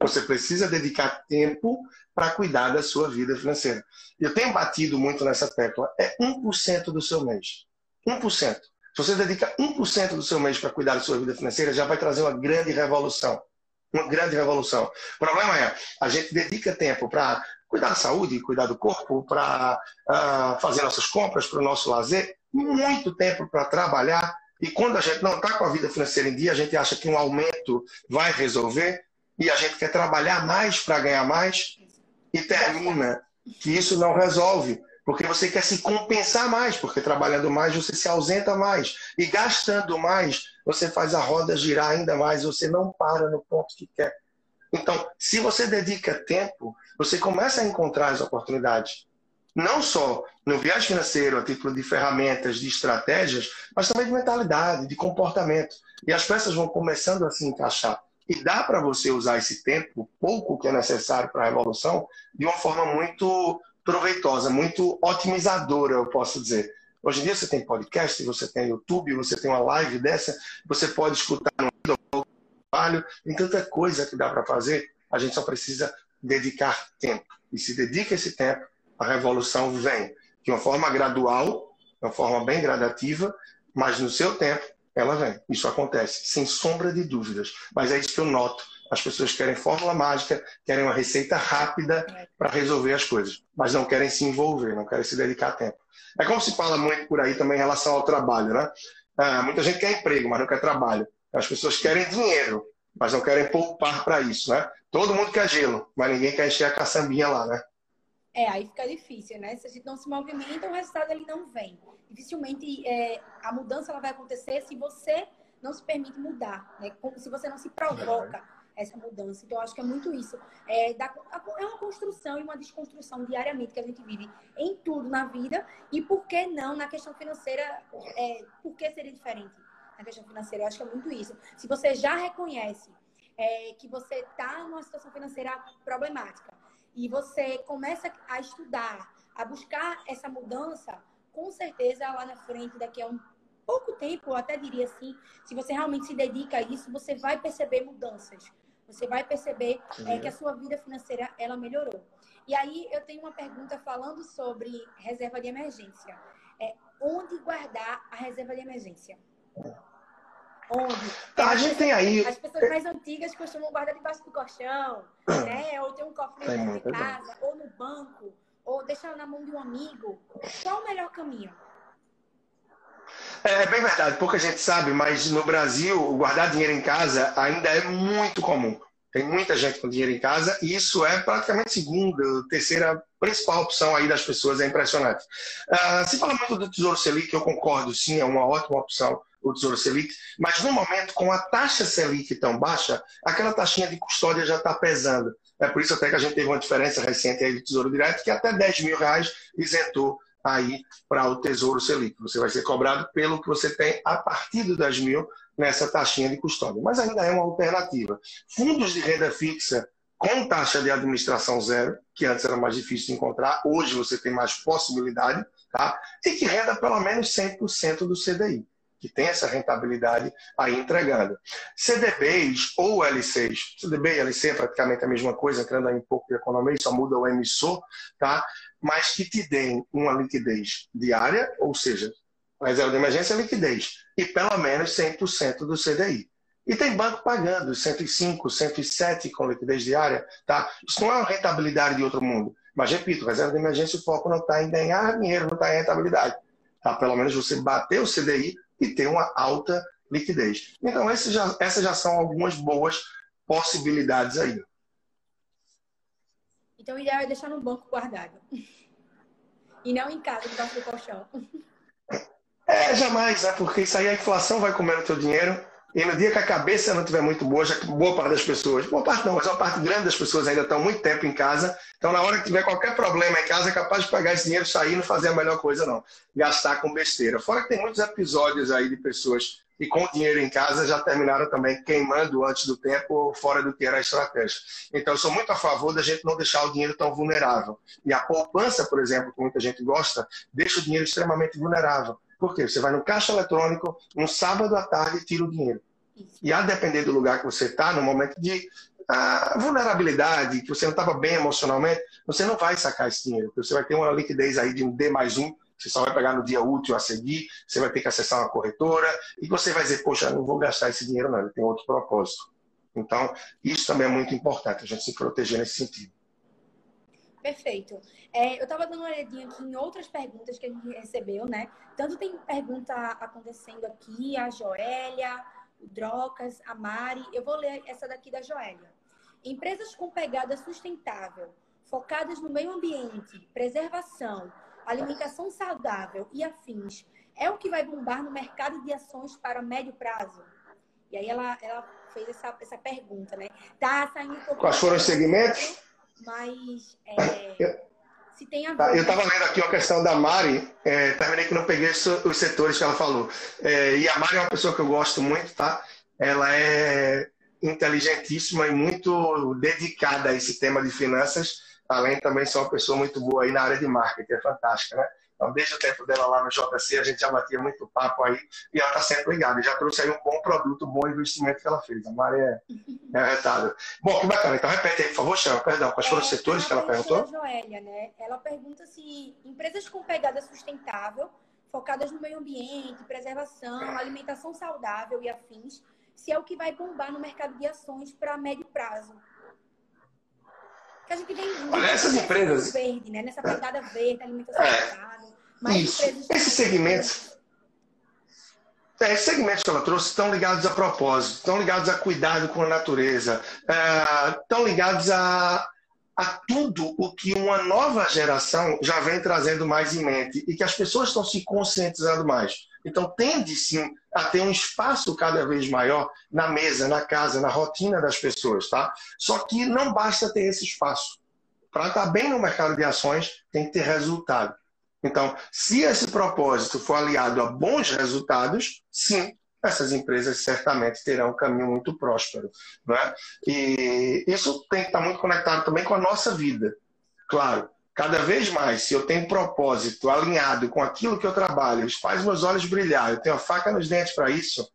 Você precisa dedicar tempo para cuidar da sua vida financeira. Eu tenho batido muito nessa tecla. É 1% do seu mês. 1%. Se você dedica 1% do seu mês para cuidar da sua vida financeira, já vai trazer uma grande revolução. Uma grande revolução. O problema é, a gente dedica tempo para cuidar da saúde, cuidar do corpo, para uh, fazer nossas compras, para o nosso lazer, muito tempo para trabalhar. E quando a gente não está com a vida financeira em dia, a gente acha que um aumento vai resolver e a gente quer trabalhar mais para ganhar mais e termina que isso não resolve. Porque você quer se compensar mais, porque trabalhando mais você se ausenta mais. E gastando mais, você faz a roda girar ainda mais, você não para no ponto que quer. Então, se você dedica tempo, você começa a encontrar as oportunidades. Não só no viagem financeiro, a título de ferramentas, de estratégias, mas também de mentalidade, de comportamento. E as peças vão começando a se encaixar. E dá para você usar esse tempo, pouco que é necessário para a revolução, de uma forma muito proveitosa, muito otimizadora, eu posso dizer. Hoje em dia você tem podcast, você tem YouTube, você tem uma live dessa, você pode escutar no trabalho, tem tanta coisa que dá para fazer, a gente só precisa dedicar tempo. E se dedica esse tempo, a revolução vem de uma forma gradual, de uma forma bem gradativa, mas no seu tempo ela vem. Isso acontece, sem sombra de dúvidas. Mas é isso que eu noto. As pessoas querem fórmula mágica, querem uma receita rápida para resolver as coisas, mas não querem se envolver, não querem se dedicar tempo. É como se fala muito por aí também em relação ao trabalho, né? Ah, muita gente quer emprego, mas não quer trabalho. As pessoas querem dinheiro, mas não querem poupar para isso, né? Todo mundo quer gelo, mas ninguém quer encher a caçambinha lá, né? É, aí fica difícil, né? Se a gente não se movimenta, o resultado ele não vem. Dificilmente é, a mudança ela vai acontecer se você não se permite mudar, né? Se você não se provoca essa mudança. Então, acho que é muito isso. É, da, é uma construção e uma desconstrução diariamente que a gente vive em tudo na vida. E por que não na questão financeira? É, por que seria diferente na questão financeira? Eu acho que é muito isso. Se você já reconhece é, que você está numa situação financeira problemática e você começa a estudar, a buscar essa mudança, com certeza lá na frente, daqui a um pouco tempo, eu até diria assim, se você realmente se dedica a isso, você vai perceber mudanças. Você vai perceber é, que a sua vida financeira ela melhorou. E aí eu tenho uma pergunta falando sobre reserva de emergência. É, onde guardar a reserva de emergência? Onde? Tá, a gente tem aí. As pessoas mais antigas costumam guardar debaixo do colchão, né? Ou ter um cofre de casa, ou no banco, ou deixar na mão de um amigo. Qual o melhor caminho? É, é bem verdade, pouca gente sabe, mas no Brasil, guardar dinheiro em casa ainda é muito comum. Tem muita gente com dinheiro em casa e isso é praticamente segunda, terceira principal opção aí das pessoas, é impressionante. Uh, se fala muito do Tesouro Selic, eu concordo, sim, é uma ótima opção o Tesouro Selic, mas no momento, com a taxa Selic tão baixa, aquela taxinha de custódia já está pesando. É por isso até que a gente teve uma diferença recente aí do Tesouro Direto, que até 10 mil reais isentou aí para o Tesouro Selic. Você vai ser cobrado pelo que você tem a partir dos 10 mil nessa taxinha de custódia. Mas ainda é uma alternativa. Fundos de renda fixa com taxa de administração zero, que antes era mais difícil de encontrar, hoje você tem mais possibilidade, tá? e que renda pelo menos 100% do CDI que tem essa rentabilidade aí entregando. CDBs ou LCs, CDB e LC é praticamente a mesma coisa, entrando aí um pouco de economia, só muda o emissor, tá? Mas que te deem uma liquidez diária, ou seja, reserva de emergência é liquidez, e pelo menos 100% do CDI. E tem banco pagando 105, 107 com liquidez diária, tá? Isso não é uma rentabilidade de outro mundo. Mas, repito, reserva de emergência, o foco não está em ganhar dinheiro, não está em rentabilidade. Tá? Pelo menos você bater o CDI e ter uma alta liquidez. Então, já, essas já são algumas boas possibilidades aí. Então, o ideal é deixar no banco guardado. E não em casa, debaixo do colchão. É, jamais, né? Porque isso aí a inflação vai comer o teu dinheiro. E no dia que a cabeça não estiver muito boa, já que boa parte das pessoas, boa parte não, mas uma parte grande das pessoas ainda estão muito tempo em casa. Então, na hora que tiver qualquer problema em casa, é capaz de pegar esse dinheiro, sair e não fazer a melhor coisa, não. Gastar com besteira. Fora que tem muitos episódios aí de pessoas que com dinheiro em casa já terminaram também queimando antes do tempo ou fora do que era a estratégia. Então, eu sou muito a favor da gente não deixar o dinheiro tão vulnerável. E a poupança, por exemplo, que muita gente gosta, deixa o dinheiro extremamente vulnerável. Por quê? Você vai no caixa eletrônico, um sábado à tarde, e tira o dinheiro. E a depender do lugar que você está, no momento de a vulnerabilidade, que você não estava bem emocionalmente, você não vai sacar esse dinheiro, porque você vai ter uma liquidez aí de um D mais um, você só vai pegar no dia útil a seguir, você vai ter que acessar uma corretora, e você vai dizer, poxa, não vou gastar esse dinheiro não, ele tem outro propósito. Então, isso também é muito importante, a gente se proteger nesse sentido. Perfeito. É, eu estava dando uma olhadinha aqui em outras perguntas que a gente recebeu, né? Tanto tem pergunta acontecendo aqui, a Joélia, o Drocas, a Mari. Eu vou ler essa daqui da Joélia. Empresas com pegada sustentável, focadas no meio ambiente, preservação, alimentação saudável e afins, é o que vai bombar no mercado de ações para médio prazo? E aí ela, ela fez essa, essa pergunta, né? Tá saindo um pouco. Quais foram os segmentos? Mas é, eu, se tem a tá, ver. Eu estava lendo aqui uma questão da Mari, é, terminei que não peguei os setores que ela falou. É, e a Mari é uma pessoa que eu gosto muito, tá? Ela é inteligentíssima e muito dedicada a esse tema de finanças, além também ser uma pessoa muito boa aí na área de marketing, é fantástica, né? Então, desde o tempo dela lá no JC, a gente já batia muito papo aí e ela está sempre ligada. E já trouxe aí um bom produto, um bom investimento que ela fez. A Mari é, é arretada. Bom, que bacana. Então, repete aí, por favor, Chama. Perdão, quais foram os setores que ela perguntou? A Joélia, né? Ela pergunta se empresas com pegada sustentável, focadas no meio ambiente, preservação, alimentação saudável e afins, se é o que vai bombar no mercado de ações para médio prazo. Que a gente tem Olha, essas empresas verde, né? Nessa pegada verde, alimentação é. saudável. Isso. Esses segmentos é, esses segmentos que ela trouxe estão ligados a propósito, estão ligados a cuidado com a natureza, é, estão ligados a, a tudo o que uma nova geração já vem trazendo mais em mente e que as pessoas estão se conscientizando mais. Então, tende sim a ter um espaço cada vez maior na mesa, na casa, na rotina das pessoas, tá? Só que não basta ter esse espaço. Para estar bem no mercado de ações, tem que ter resultado. Então, se esse propósito for aliado a bons resultados, sim, essas empresas certamente terão um caminho muito próspero. Né? E isso tem que estar muito conectado também com a nossa vida. Claro, cada vez mais, se eu tenho propósito alinhado com aquilo que eu trabalho, isso faz meus olhos brilhar, eu tenho a faca nos dentes para isso,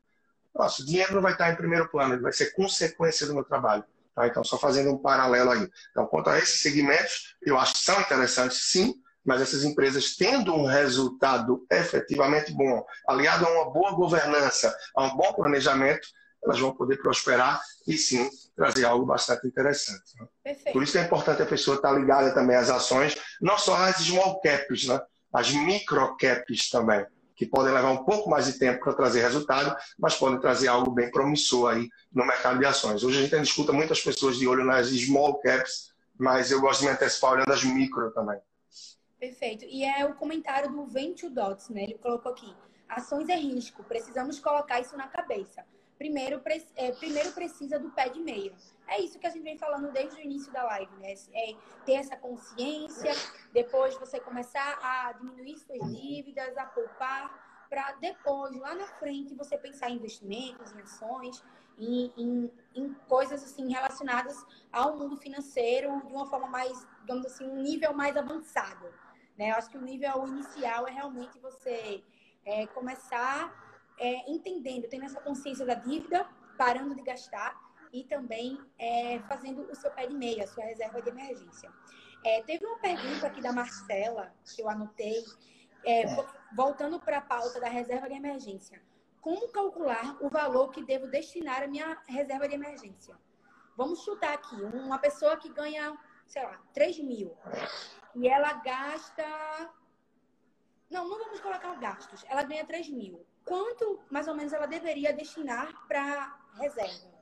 nossa, o dinheiro não vai estar em primeiro plano, ele vai ser consequência do meu trabalho. Tá? Então, só fazendo um paralelo aí. Então, quanto a esses segmentos, eu acho que são interessantes, sim, mas essas empresas tendo um resultado efetivamente bom, aliado a uma boa governança, a um bom planejamento, elas vão poder prosperar e sim trazer algo bastante interessante. Né? Por isso que é importante a pessoa estar ligada também às ações, não só às small caps, né? as micro caps também, que podem levar um pouco mais de tempo para trazer resultado, mas podem trazer algo bem promissor aí no mercado de ações. Hoje a gente escuta muitas pessoas de olho nas small caps, mas eu gosto de me antecipar olhando as micro também. Perfeito. E é o comentário do Venture Dots, né? Ele colocou aqui: ações é risco, precisamos colocar isso na cabeça. Primeiro, é, primeiro precisa do pé de meia. É isso que a gente vem falando desde o início da live, né? É ter essa consciência, depois você começar a diminuir suas dívidas, a poupar, para depois, lá na frente, você pensar em investimentos, em ações, em, em, em, coisas assim relacionadas ao mundo financeiro de uma forma mais, digamos assim, um nível mais avançado. Né? Eu acho que o nível inicial é realmente você é, começar é, entendendo, tendo essa consciência da dívida, parando de gastar e também é, fazendo o seu pé de meia, a sua reserva de emergência. É, teve uma pergunta aqui da Marcela, que eu anotei, é, voltando para a pauta da reserva de emergência. Como calcular o valor que devo destinar à minha reserva de emergência? Vamos chutar aqui, uma pessoa que ganha, sei lá, 3 mil e ela gasta. Não, não vamos colocar gastos. Ela ganha 3 mil. Quanto, mais ou menos, ela deveria destinar para reserva?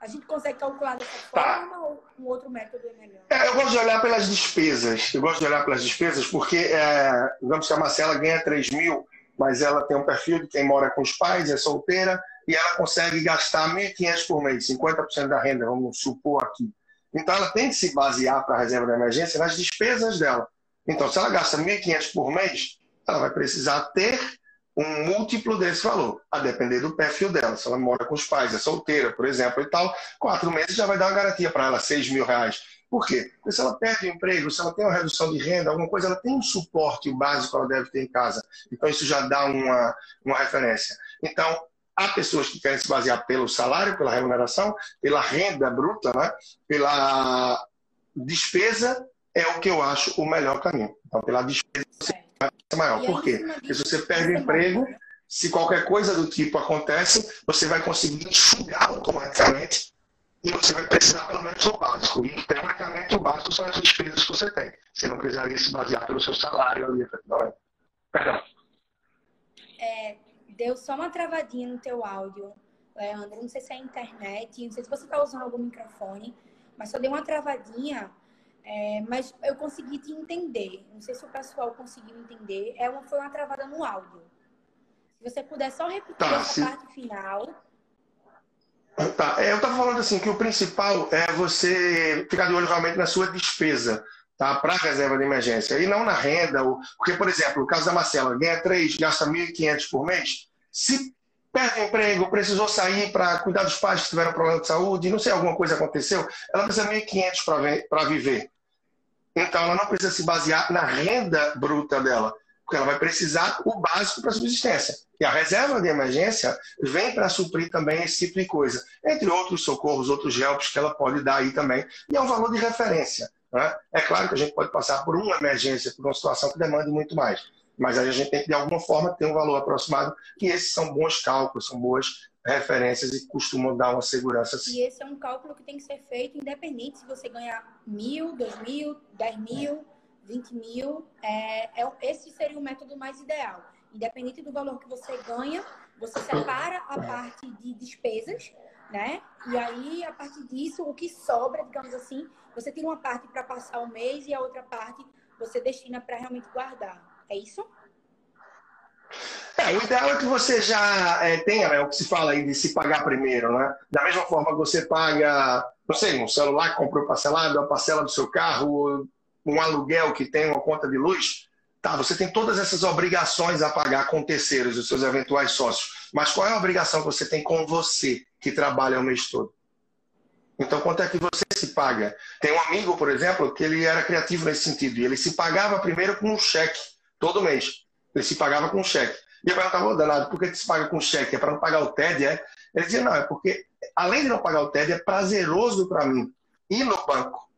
A gente consegue calcular dessa tá. forma ou um outro método é melhor? É, eu gosto de olhar pelas despesas. Eu gosto de olhar pelas despesas porque, é, digamos que a Marcela ganha 3 mil, mas ela tem um perfil de quem mora com os pais, é solteira, e ela consegue gastar 1.500 por mês, 50% da renda, vamos supor aqui. Então, ela tem que se basear para a reserva de emergência nas despesas dela. Então, se ela gasta 1.500 por mês, ela vai precisar ter um múltiplo desse valor, a depender do perfil dela. Se ela mora com os pais, é solteira, por exemplo, e tal, quatro meses já vai dar uma garantia para ela, 6 mil reais. Por quê? Porque se ela perde o emprego, se ela tem uma redução de renda, alguma coisa, ela tem um suporte básico que ela deve ter em casa. Então, isso já dá uma, uma referência. Então, há pessoas que querem se basear pelo salário, pela remuneração, pela renda bruta, né? pela despesa, é o que eu acho o melhor caminho. Então, pela despesa, você é maior. Por quê? Porque se você perde o emprego, se qualquer coisa do tipo acontece, você vai conseguir enxugar automaticamente e você vai precisar pelo menos do básico. E, teoricamente, o básico são as despesas que você tem. Você não precisaria se basear pelo seu salário ali, efetivamente. Perdão. É, deu só uma travadinha no teu áudio, Leandro. Não sei se é a internet, não sei se você está usando algum microfone, mas só deu uma travadinha. É, mas eu consegui te entender. Não sei se o pessoal conseguiu entender. É uma, foi uma travada no áudio. Se você puder só repetir tá, essa se... parte final. Tá, é, eu estava falando assim que o principal é você ficar de olho realmente na sua despesa, tá? Para reserva de emergência e não na renda, porque por exemplo, o caso da Marcela ganha 3, gasta 1.500 por mês, se perde o emprego, precisou sair para cuidar dos pais que tiveram problema de saúde, não sei alguma coisa aconteceu, ela precisa de 1.500 para viver. Então ela não precisa se basear na renda bruta dela, porque ela vai precisar o básico para subsistência. E a reserva de emergência vem para suprir também esse tipo de coisa, entre outros socorros, outros helps que ela pode dar aí também. E é um valor de referência. Né? É claro que a gente pode passar por uma emergência, por uma situação que demande muito mais. Mas aí a gente tem que, de alguma forma, ter um valor aproximado. E esses são bons cálculos, são boas referências e costumam dar uma segurança. Sim. E esse é um cálculo que tem que ser feito independente se você ganhar mil, dois mil, dez mil, vinte mil. É, é, esse seria o método mais ideal independente do valor que você ganha, você separa a parte de despesas, né? E aí, a partir disso, o que sobra, digamos assim, você tira uma parte para passar o mês e a outra parte você destina para realmente guardar. É isso? É, o ideal é que você já é, tenha né, o que se fala aí de se pagar primeiro, né? Da mesma forma que você paga, não sei, um celular que comprou parcelado, a parcela do seu carro, um aluguel que tem uma conta de luz, Tá, você tem todas essas obrigações a pagar com terceiros, os seus eventuais sócios. Mas qual é a obrigação que você tem com você, que trabalha o mês todo? Então, quanto é que você se paga? Tem um amigo, por exemplo, que ele era criativo nesse sentido. E ele se pagava primeiro com um cheque, todo mês. Ele se pagava com cheque. E eu perguntava, danado, por que se paga com cheque? É para não pagar o TED, é? Ele dizia, não, é porque, além de não pagar o TED, é prazeroso para mim ir no banco,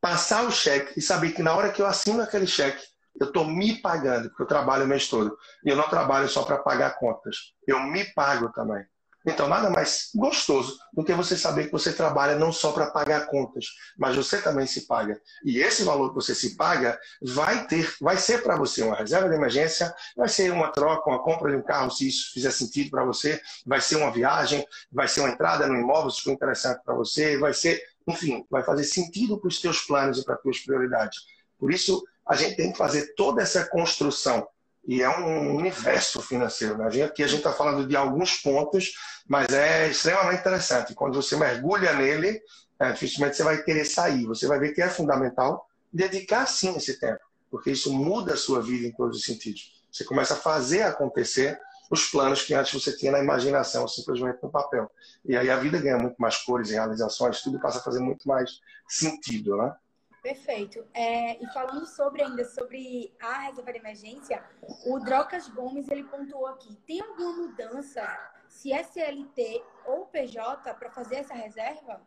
passar o cheque e saber que na hora que eu assino aquele cheque, eu estou me pagando, porque eu trabalho o mês todo. E eu não trabalho só para pagar contas. Eu me pago também. Então, nada mais gostoso do que você saber que você trabalha não só para pagar contas, mas você também se paga. E esse valor que você se paga vai ter, vai ser para você uma reserva de emergência, vai ser uma troca, uma compra de um carro, se isso fizer sentido para você, vai ser uma viagem, vai ser uma entrada no imóvel, se for interessante para você, vai ser, enfim, vai fazer sentido para os seus planos e para as suas prioridades. Por isso, a gente tem que fazer toda essa construção. E é um universo financeiro. Né? Aqui a gente está falando de alguns pontos, mas é extremamente interessante. Quando você mergulha nele, é, dificilmente você vai querer sair. Você vai ver que é fundamental dedicar sim esse tempo, porque isso muda a sua vida em todos os sentidos. Você começa a fazer acontecer os planos que antes você tinha na imaginação, simplesmente no papel. E aí a vida ganha muito mais cores e realizações, tudo passa a fazer muito mais sentido, né? Perfeito. É, e falando sobre ainda sobre a reserva de emergência, o Drocas Gomes ele pontuou aqui: tem alguma mudança se SLT ou PJ para fazer essa reserva?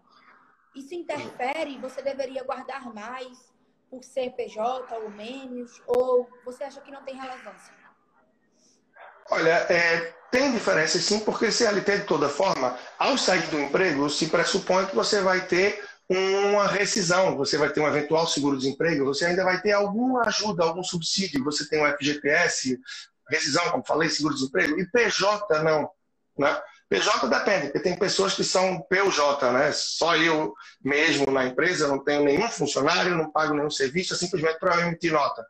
Isso interfere? Você deveria guardar mais por ser PJ ou menos? Ou você acha que não tem relevância? Olha, é, tem diferença sim, porque CLT, de toda forma, ao sair do emprego, se pressupõe que você vai ter uma rescisão, você vai ter um eventual seguro-desemprego, você ainda vai ter alguma ajuda, algum subsídio, você tem o FGTS, rescisão, como falei, seguro-desemprego, e PJ não. Né? PJ depende, porque tem pessoas que são PJ, né? Só eu mesmo na empresa, não tenho nenhum funcionário, não pago nenhum serviço, é simplesmente para emitir nota.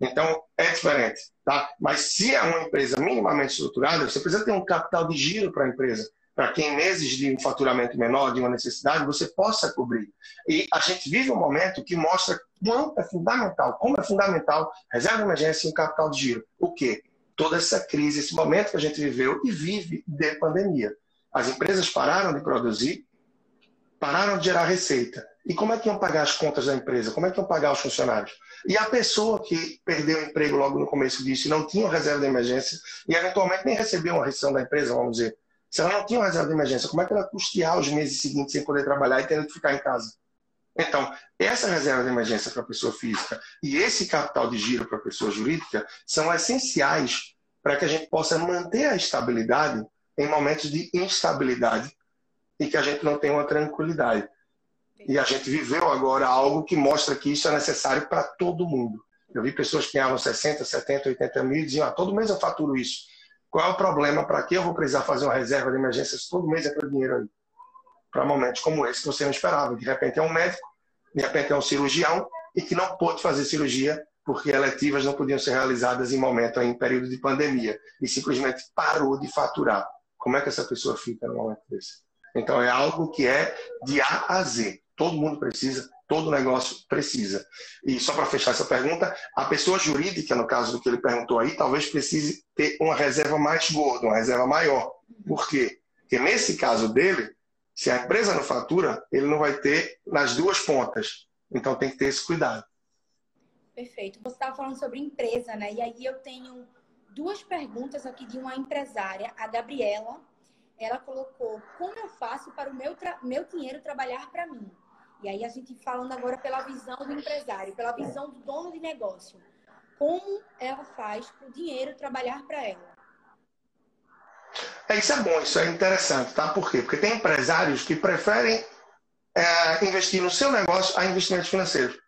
Então, é diferente. Tá? Mas se é uma empresa minimamente estruturada, você precisa ter um capital de giro para a empresa para que em meses de um faturamento menor, de uma necessidade, você possa cobrir. E a gente vive um momento que mostra quanto é fundamental, como é fundamental reserva de emergência e um capital de giro. O quê? Toda essa crise, esse momento que a gente viveu e vive de pandemia. As empresas pararam de produzir, pararam de gerar receita. E como é que iam pagar as contas da empresa? Como é que iam pagar os funcionários? E a pessoa que perdeu o emprego logo no começo disso e não tinha reserva de emergência e eventualmente nem recebeu uma rescisão da empresa, vamos dizer, Se ela não tinha uma reserva de emergência, como é que ela custear os meses seguintes sem poder trabalhar e tendo que ficar em casa? Então, essa reserva de emergência para a pessoa física e esse capital de giro para a pessoa jurídica são essenciais para que a gente possa manter a estabilidade em momentos de instabilidade e que a gente não tenha uma tranquilidade. E a gente viveu agora algo que mostra que isso é necessário para todo mundo. Eu vi pessoas que ganhavam 60, 70, 80 mil e diziam: ah, todo mês eu faturo isso. Qual é o problema? Para que eu vou precisar fazer uma reserva de emergência se todo mês é aquele dinheiro aí? Para momentos como esse que você não esperava. De repente é um médico, de repente é um cirurgião e que não pôde fazer cirurgia porque eletivas não podiam ser realizadas em momento, em período de pandemia, e simplesmente parou de faturar. Como é que essa pessoa fica no momento desse? Então é algo que é de A a Z. Todo mundo precisa, todo negócio precisa. E só para fechar essa pergunta, a pessoa jurídica, no caso do que ele perguntou aí, talvez precise ter uma reserva mais gorda, uma reserva maior. Por quê? Porque nesse caso dele, se a empresa não fatura, ele não vai ter nas duas pontas. Então tem que ter esse cuidado. Perfeito. Você estava falando sobre empresa, né? E aí eu tenho duas perguntas aqui de uma empresária, a Gabriela. Ela colocou: como eu faço para o meu, meu dinheiro trabalhar para mim? E aí a gente falando agora pela visão do empresário, pela visão do dono de negócio. Como ela faz para o dinheiro trabalhar para ela? É, isso é bom, isso é interessante, tá? Por quê? Porque tem empresários que preferem é, investir no seu negócio a investimentos financeiros.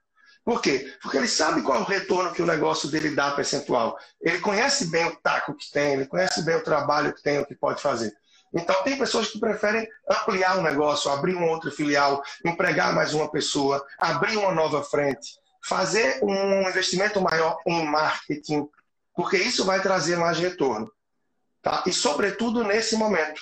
Por quê? Porque ele sabe qual é o retorno que o negócio dele dá percentual. Ele conhece bem o taco que tem, ele conhece bem o trabalho que tem, o que pode fazer. Então, tem pessoas que preferem ampliar o negócio, abrir uma outra filial, empregar mais uma pessoa, abrir uma nova frente, fazer um investimento maior em marketing, porque isso vai trazer mais retorno. Tá? E, sobretudo, nesse momento.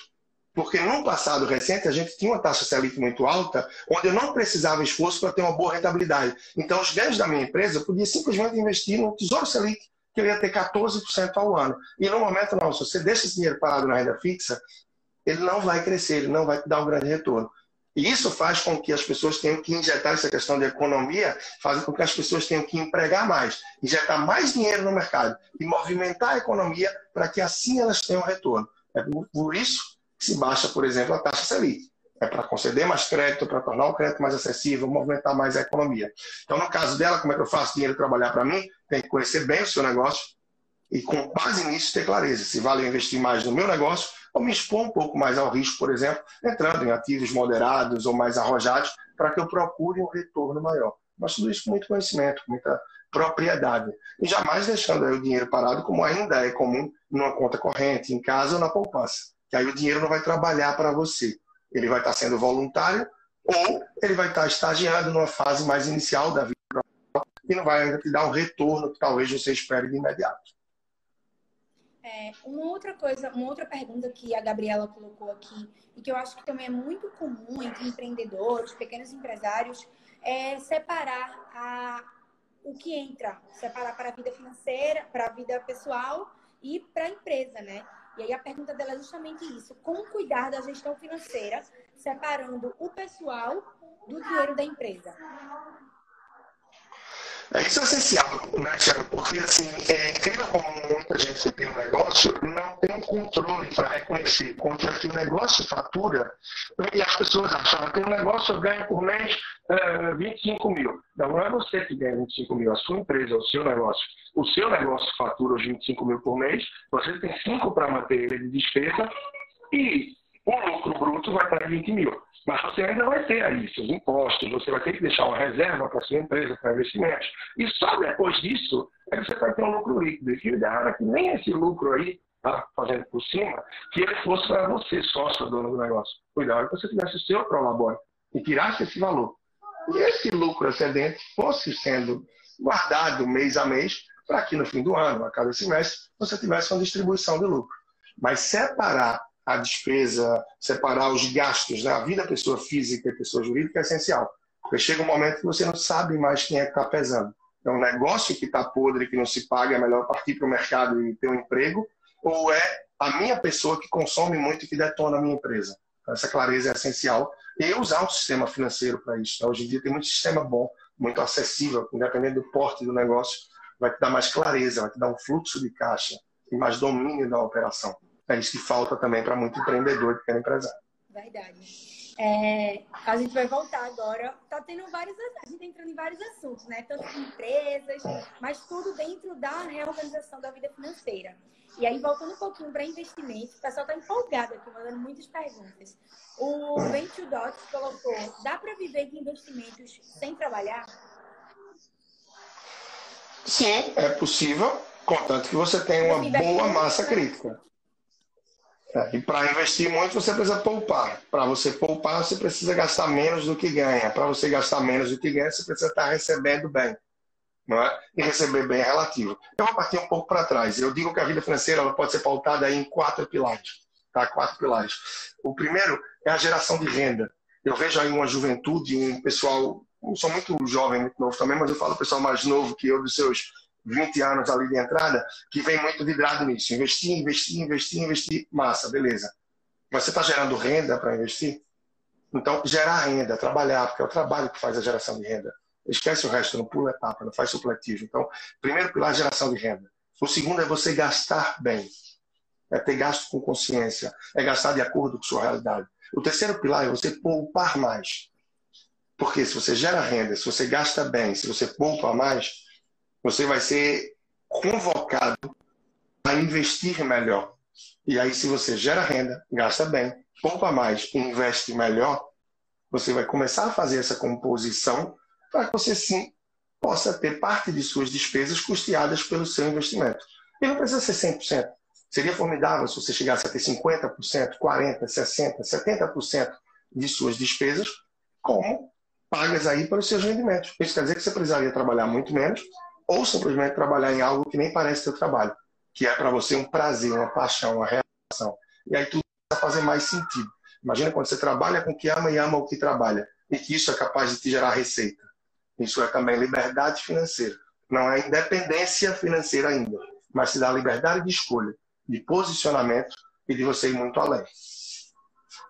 Porque no passado recente a gente tinha uma taxa Selic muito alta, onde eu não precisava esforço para ter uma boa rentabilidade. Então, os ganhos da minha empresa eu podia simplesmente investir no Tesouro Selic, que eu ia ter 14% ao ano. E no momento, não. Se você deixa esse dinheiro parado na renda fixa, ele não vai crescer, ele não vai te dar um grande retorno. E isso faz com que as pessoas tenham que injetar essa questão de economia, faz com que as pessoas tenham que empregar mais, injetar mais dinheiro no mercado e movimentar a economia para que assim elas tenham retorno. É por isso que se baixa, por exemplo, a taxa Selic. É para conceder mais crédito, para tornar o crédito mais acessível, movimentar mais a economia. Então, no caso dela, como é que eu faço dinheiro trabalhar para mim? Tem que conhecer bem o seu negócio e, com base nisso, ter clareza. Se vale investir mais no meu negócio ou me expor um pouco mais ao risco, por exemplo, entrando em ativos moderados ou mais arrojados, para que eu procure um retorno maior. Mas tudo isso com muito conhecimento, com muita propriedade. E jamais deixando o dinheiro parado, como ainda é comum numa conta corrente, em casa ou na poupança que aí o dinheiro não vai trabalhar para você. Ele vai estar sendo voluntário ou ele vai estar estagiando numa fase mais inicial da vida e não vai ainda te dar um retorno que talvez você espere de imediato. É, uma outra coisa, uma outra pergunta que a Gabriela colocou aqui e que eu acho que também é muito comum entre empreendedores, pequenos empresários, é separar a, o que entra, separar para a vida financeira, para a vida pessoal e para a empresa, né? E aí a pergunta dela é justamente isso: como cuidar da gestão financeira, separando o pessoal do dinheiro da empresa? É, isso é essencial, né, Tiago? Porque, assim, é incrível como muita gente tem um negócio não tem um controle para reconhecer quanto é o negócio fatura e as pessoas acham que tem um negócio eu ganho por mês é, 25 mil. Não, não é você que ganha 25 mil, a sua empresa, o seu negócio. O seu negócio fatura os 25 mil por mês, você tem 5 para manter ele de despesa e o lucro bruto vai estar em 20 mil. Mas você ainda vai ter aí seus impostos, você vai ter que deixar uma reserva para sua empresa, para investimentos. E só depois disso é que você vai ter um lucro líquido. E o ideal é que nem esse lucro aí, tá fazendo por cima, que ele fosse para você, sócio, dono do negócio. O ideal que você tivesse o seu prolabore e tirasse esse valor. E esse lucro excedente fosse sendo guardado mês a mês para que no fim do ano, a cada semestre, você tivesse uma distribuição de lucro. Mas separar a despesa, separar os gastos, né? a vida da pessoa física e pessoa jurídica é essencial. Porque chega um momento que você não sabe mais quem é que está pesando. É um negócio que está podre, que não se paga, é melhor partir para o mercado e ter um emprego, ou é a minha pessoa que consome muito e que detona a minha empresa. Então, essa clareza é essencial. E usar um sistema financeiro para isso. Então, hoje em dia tem muito sistema bom, muito acessível, independente do porte do negócio, vai te dar mais clareza, vai te dar um fluxo de caixa e mais domínio da operação. É isso que falta também para muito empreendedor que quer empresário. Verdade. É, a gente vai voltar agora. Tá tendo vários. A gente tá entrando em vários assuntos, né? Tanto de empresas, mas tudo dentro da reorganização da vida financeira. E aí, voltando um pouquinho para investimento, o pessoal está empolgado aqui, mandando muitas perguntas. O Venture Dots colocou: dá para viver de investimentos sem trabalhar? Sim, é possível, contanto que você tenha uma boa massa crítica. É, e para investir muito, você precisa poupar. Para você poupar, você precisa gastar menos do que ganha. Para você gastar menos do que ganha, você precisa estar recebendo bem. Não é? E receber bem é relativo. Eu vou partir um pouco para trás. Eu digo que a vida financeira ela pode ser pautada em quatro pilares. Tá? Quatro pilares. O primeiro é a geração de renda. Eu vejo aí uma juventude, um pessoal, eu sou muito jovem, muito novo também, mas eu falo pessoal mais novo que eu, dos seus 20 anos ali de entrada, que vem muito vidrado nisso. Investir, investir, investir, investir. Massa, beleza. Mas você está gerando renda para investir? Então, gerar renda, trabalhar, porque é o trabalho que faz a geração de renda. Esquece o resto, não pula etapa, não faz supletivo. Então, primeiro pilar, geração de renda. O segundo é você gastar bem. É ter gasto com consciência. É gastar de acordo com sua realidade. O terceiro pilar é você poupar mais. Porque se você gera renda, se você gasta bem, se você poupa mais, você vai ser convocado a investir melhor. E aí, se você gera renda, gasta bem, poupa mais, investe melhor, você vai começar a fazer essa composição para que você sim possa ter parte de suas despesas custeadas pelo seu investimento. E não precisa ser 100%. Seria formidável se você chegasse a ter 50%, 40%, 60%, 70% de suas despesas como pagas aí pelos seus rendimentos. Isso quer dizer que você precisaria trabalhar muito menos ou simplesmente trabalhar em algo que nem parece seu trabalho, que é para você um prazer, uma paixão, uma reação. E aí tudo vai fazer mais sentido. Imagina quando você trabalha com o que ama e ama o que trabalha, e que isso é capaz de te gerar receita. Isso é também liberdade financeira. Não é independência financeira ainda, mas te dá liberdade de escolha, de posicionamento e de você ir muito além.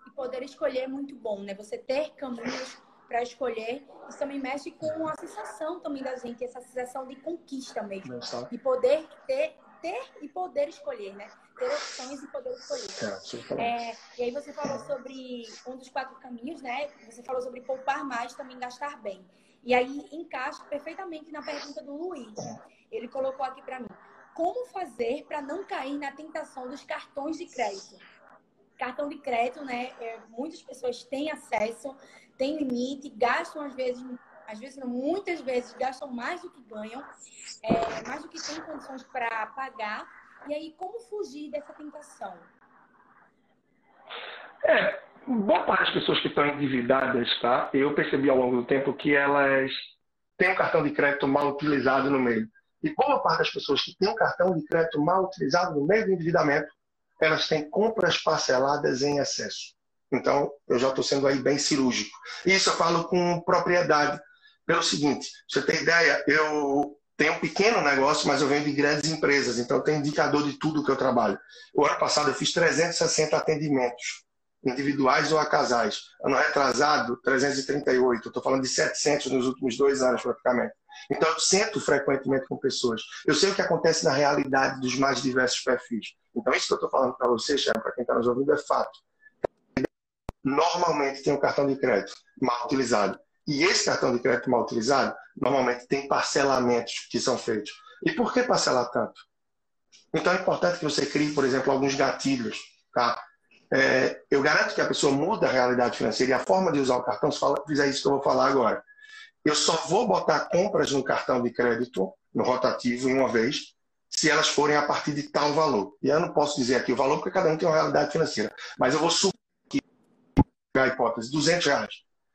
E poder escolher é muito bom, né? Você ter caminhos para escolher. Isso também mexe com a sensação também da gente, essa sensação de conquista mesmo. De poder ter, ter e poder escolher, né? Ter opções e poder escolher. É, e aí você falou sobre um dos quatro caminhos, né? Você falou sobre poupar mais, também gastar bem. E aí encaixa perfeitamente na pergunta do Luiz. Ele colocou aqui para mim: como fazer para não cair na tentação dos cartões de crédito? Cartão de crédito, né? É, muitas pessoas têm acesso, tem limite, gastam às vezes, às vezes não, muitas vezes gastam mais do que ganham, é, mais do que têm condições para pagar. E aí, como fugir dessa tentação? É, boa parte das pessoas que estão endividadas, tá? Eu percebi ao longo do tempo que elas têm um cartão de crédito mal utilizado no meio. E boa parte das pessoas que têm um cartão de crédito mal utilizado no meio do endividamento, elas têm compras parceladas em excesso. Então, eu já estou sendo aí bem cirúrgico. Isso eu falo com propriedade. Pelo seguinte, você tem ideia, eu tenho um pequeno negócio, mas eu venho de grandes empresas, então eu tenho indicador de tudo que eu trabalho. O ano passado eu fiz 360 atendimentos, individuais ou a casais. Ano retrasado, 338. Estou falando de 700 nos últimos dois anos, praticamente. Então, eu sento frequentemente com pessoas. Eu sei o que acontece na realidade dos mais diversos perfis. Então, isso que eu estou falando para vocês, para quem está nos ouvindo, é fato normalmente tem um cartão de crédito mal utilizado. E esse cartão de crédito mal utilizado, normalmente tem parcelamentos que são feitos. E por que parcelar tanto? Então é importante que você crie, por exemplo, alguns gatilhos. Tá? É, eu garanto que a pessoa muda a realidade financeira e a forma de usar o cartão, se fizer isso que eu vou falar agora. Eu só vou botar compras no cartão de crédito, no rotativo, em uma vez, se elas forem a partir de tal valor. E eu não posso dizer aqui o valor, porque cada um tem uma realidade financeira. Mas eu vou a hipótese, 200 reais.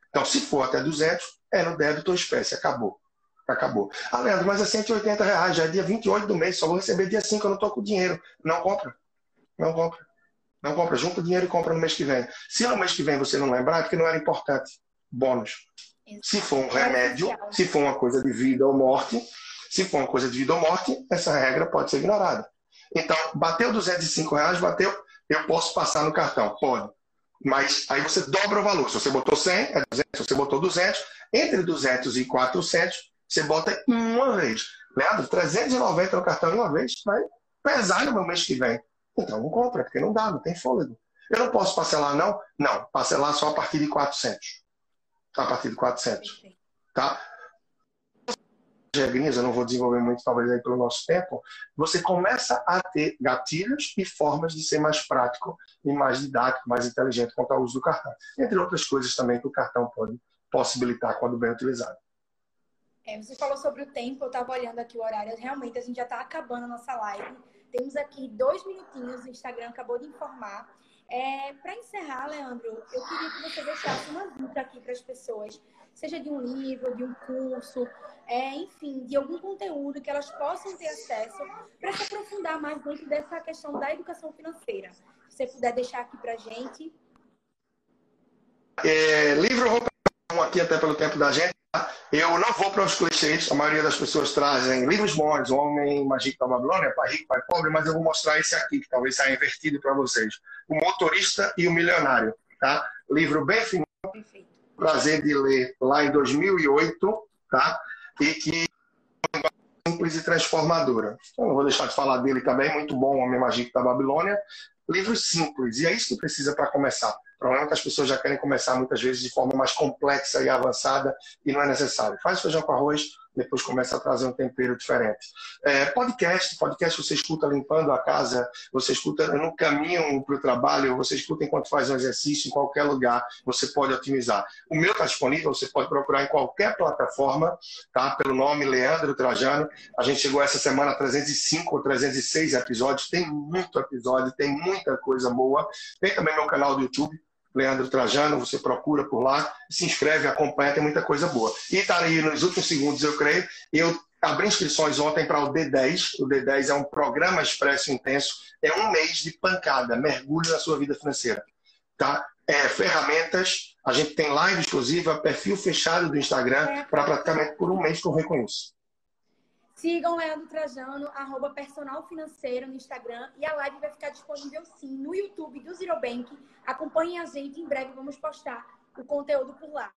Então, se for até 200, é no débito ou espécie, acabou. Acabou. Ah, Leandro, mas é 180 reais, já é dia 28 do mês, só vou receber dia 5, eu não estou com dinheiro. Não compra. Não compra. Não compra. Junta o dinheiro e compra no mês que vem. Se no mês que vem você não lembrar, é porque não era importante. Bônus. Se for um remédio, se for uma coisa de vida ou morte, se for uma coisa de vida ou morte, essa regra pode ser ignorada. Então, bateu 205 reais, bateu, eu posso passar no cartão? Pode. Mas aí você dobra o valor. Se você botou 100, é 200. Se você botou 200, entre 200 e 400, você bota uma vez. Leandro, 390 no cartão uma vez vai pesar no meu mês que vem. Então não compra, porque não dá, não tem fôlego. Eu não posso parcelar, não? Não, parcelar só a partir de 400. A partir de 400. Tá? Regrinhas, eu não vou desenvolver muito talvez aí pelo nosso tempo, você começa a ter gatilhos e formas de ser mais prático e mais didático, mais inteligente quanto ao uso do cartão. Entre outras coisas também que o cartão pode possibilitar quando bem utilizado. É, você falou sobre o tempo, eu estava olhando aqui o horário, realmente a gente já está acabando a nossa live. Temos aqui dois minutinhos, o Instagram acabou de informar. É, para encerrar, Leandro, eu queria que você deixasse uma dica aqui para as pessoas, seja de um livro, de um curso, é, enfim, de algum conteúdo que elas possam ter acesso para se aprofundar mais dentro dessa questão da educação financeira. Se você puder deixar aqui para a gente. É, livro eu vou um aqui até pelo tempo da gente. Eu não vou para os clichês, a maioria das pessoas trazem livros bons, Homem Mágico da Babilônia, Pai Rico, Pai Pobre, mas eu vou mostrar esse aqui, que talvez saia invertido para vocês. O Motorista e o Milionário. Tá? Livro bem fininho, prazer de ler lá em 2008, tá? e que é simples e transformadora. Eu não vou deixar de falar dele também, muito bom, Homem Mágico da Babilônia. Livros simples, e é isso que precisa para começar. Problema é que as pessoas já querem começar muitas vezes de forma mais complexa e avançada e não é necessário. Faz feijão com arroz, depois começa a trazer um tempero diferente. É, podcast, podcast você escuta limpando a casa, você escuta no caminho para o trabalho, você escuta enquanto faz um exercício, em qualquer lugar, você pode otimizar. O meu está disponível, você pode procurar em qualquer plataforma, tá? pelo nome Leandro Trajano. A gente chegou essa semana a 305 ou 306 episódios, tem muito episódio, tem muita coisa boa. Tem também meu canal do YouTube, Leandro Trajano, você procura por lá, se inscreve, acompanha, tem muita coisa boa. E está aí nos últimos segundos, eu creio, eu abri inscrições ontem para o D10. O D10 é um programa expresso intenso, é um mês de pancada, mergulho na sua vida financeira. Tá? É, ferramentas, a gente tem live exclusiva, perfil fechado do Instagram, é. para praticamente por um mês que eu reconheço. Sigam Leandro Trajano, arroba personal financeiro no Instagram e a live vai ficar disponível sim no YouTube do Zero Bank. Acompanhem a gente, em breve vamos postar o conteúdo por lá.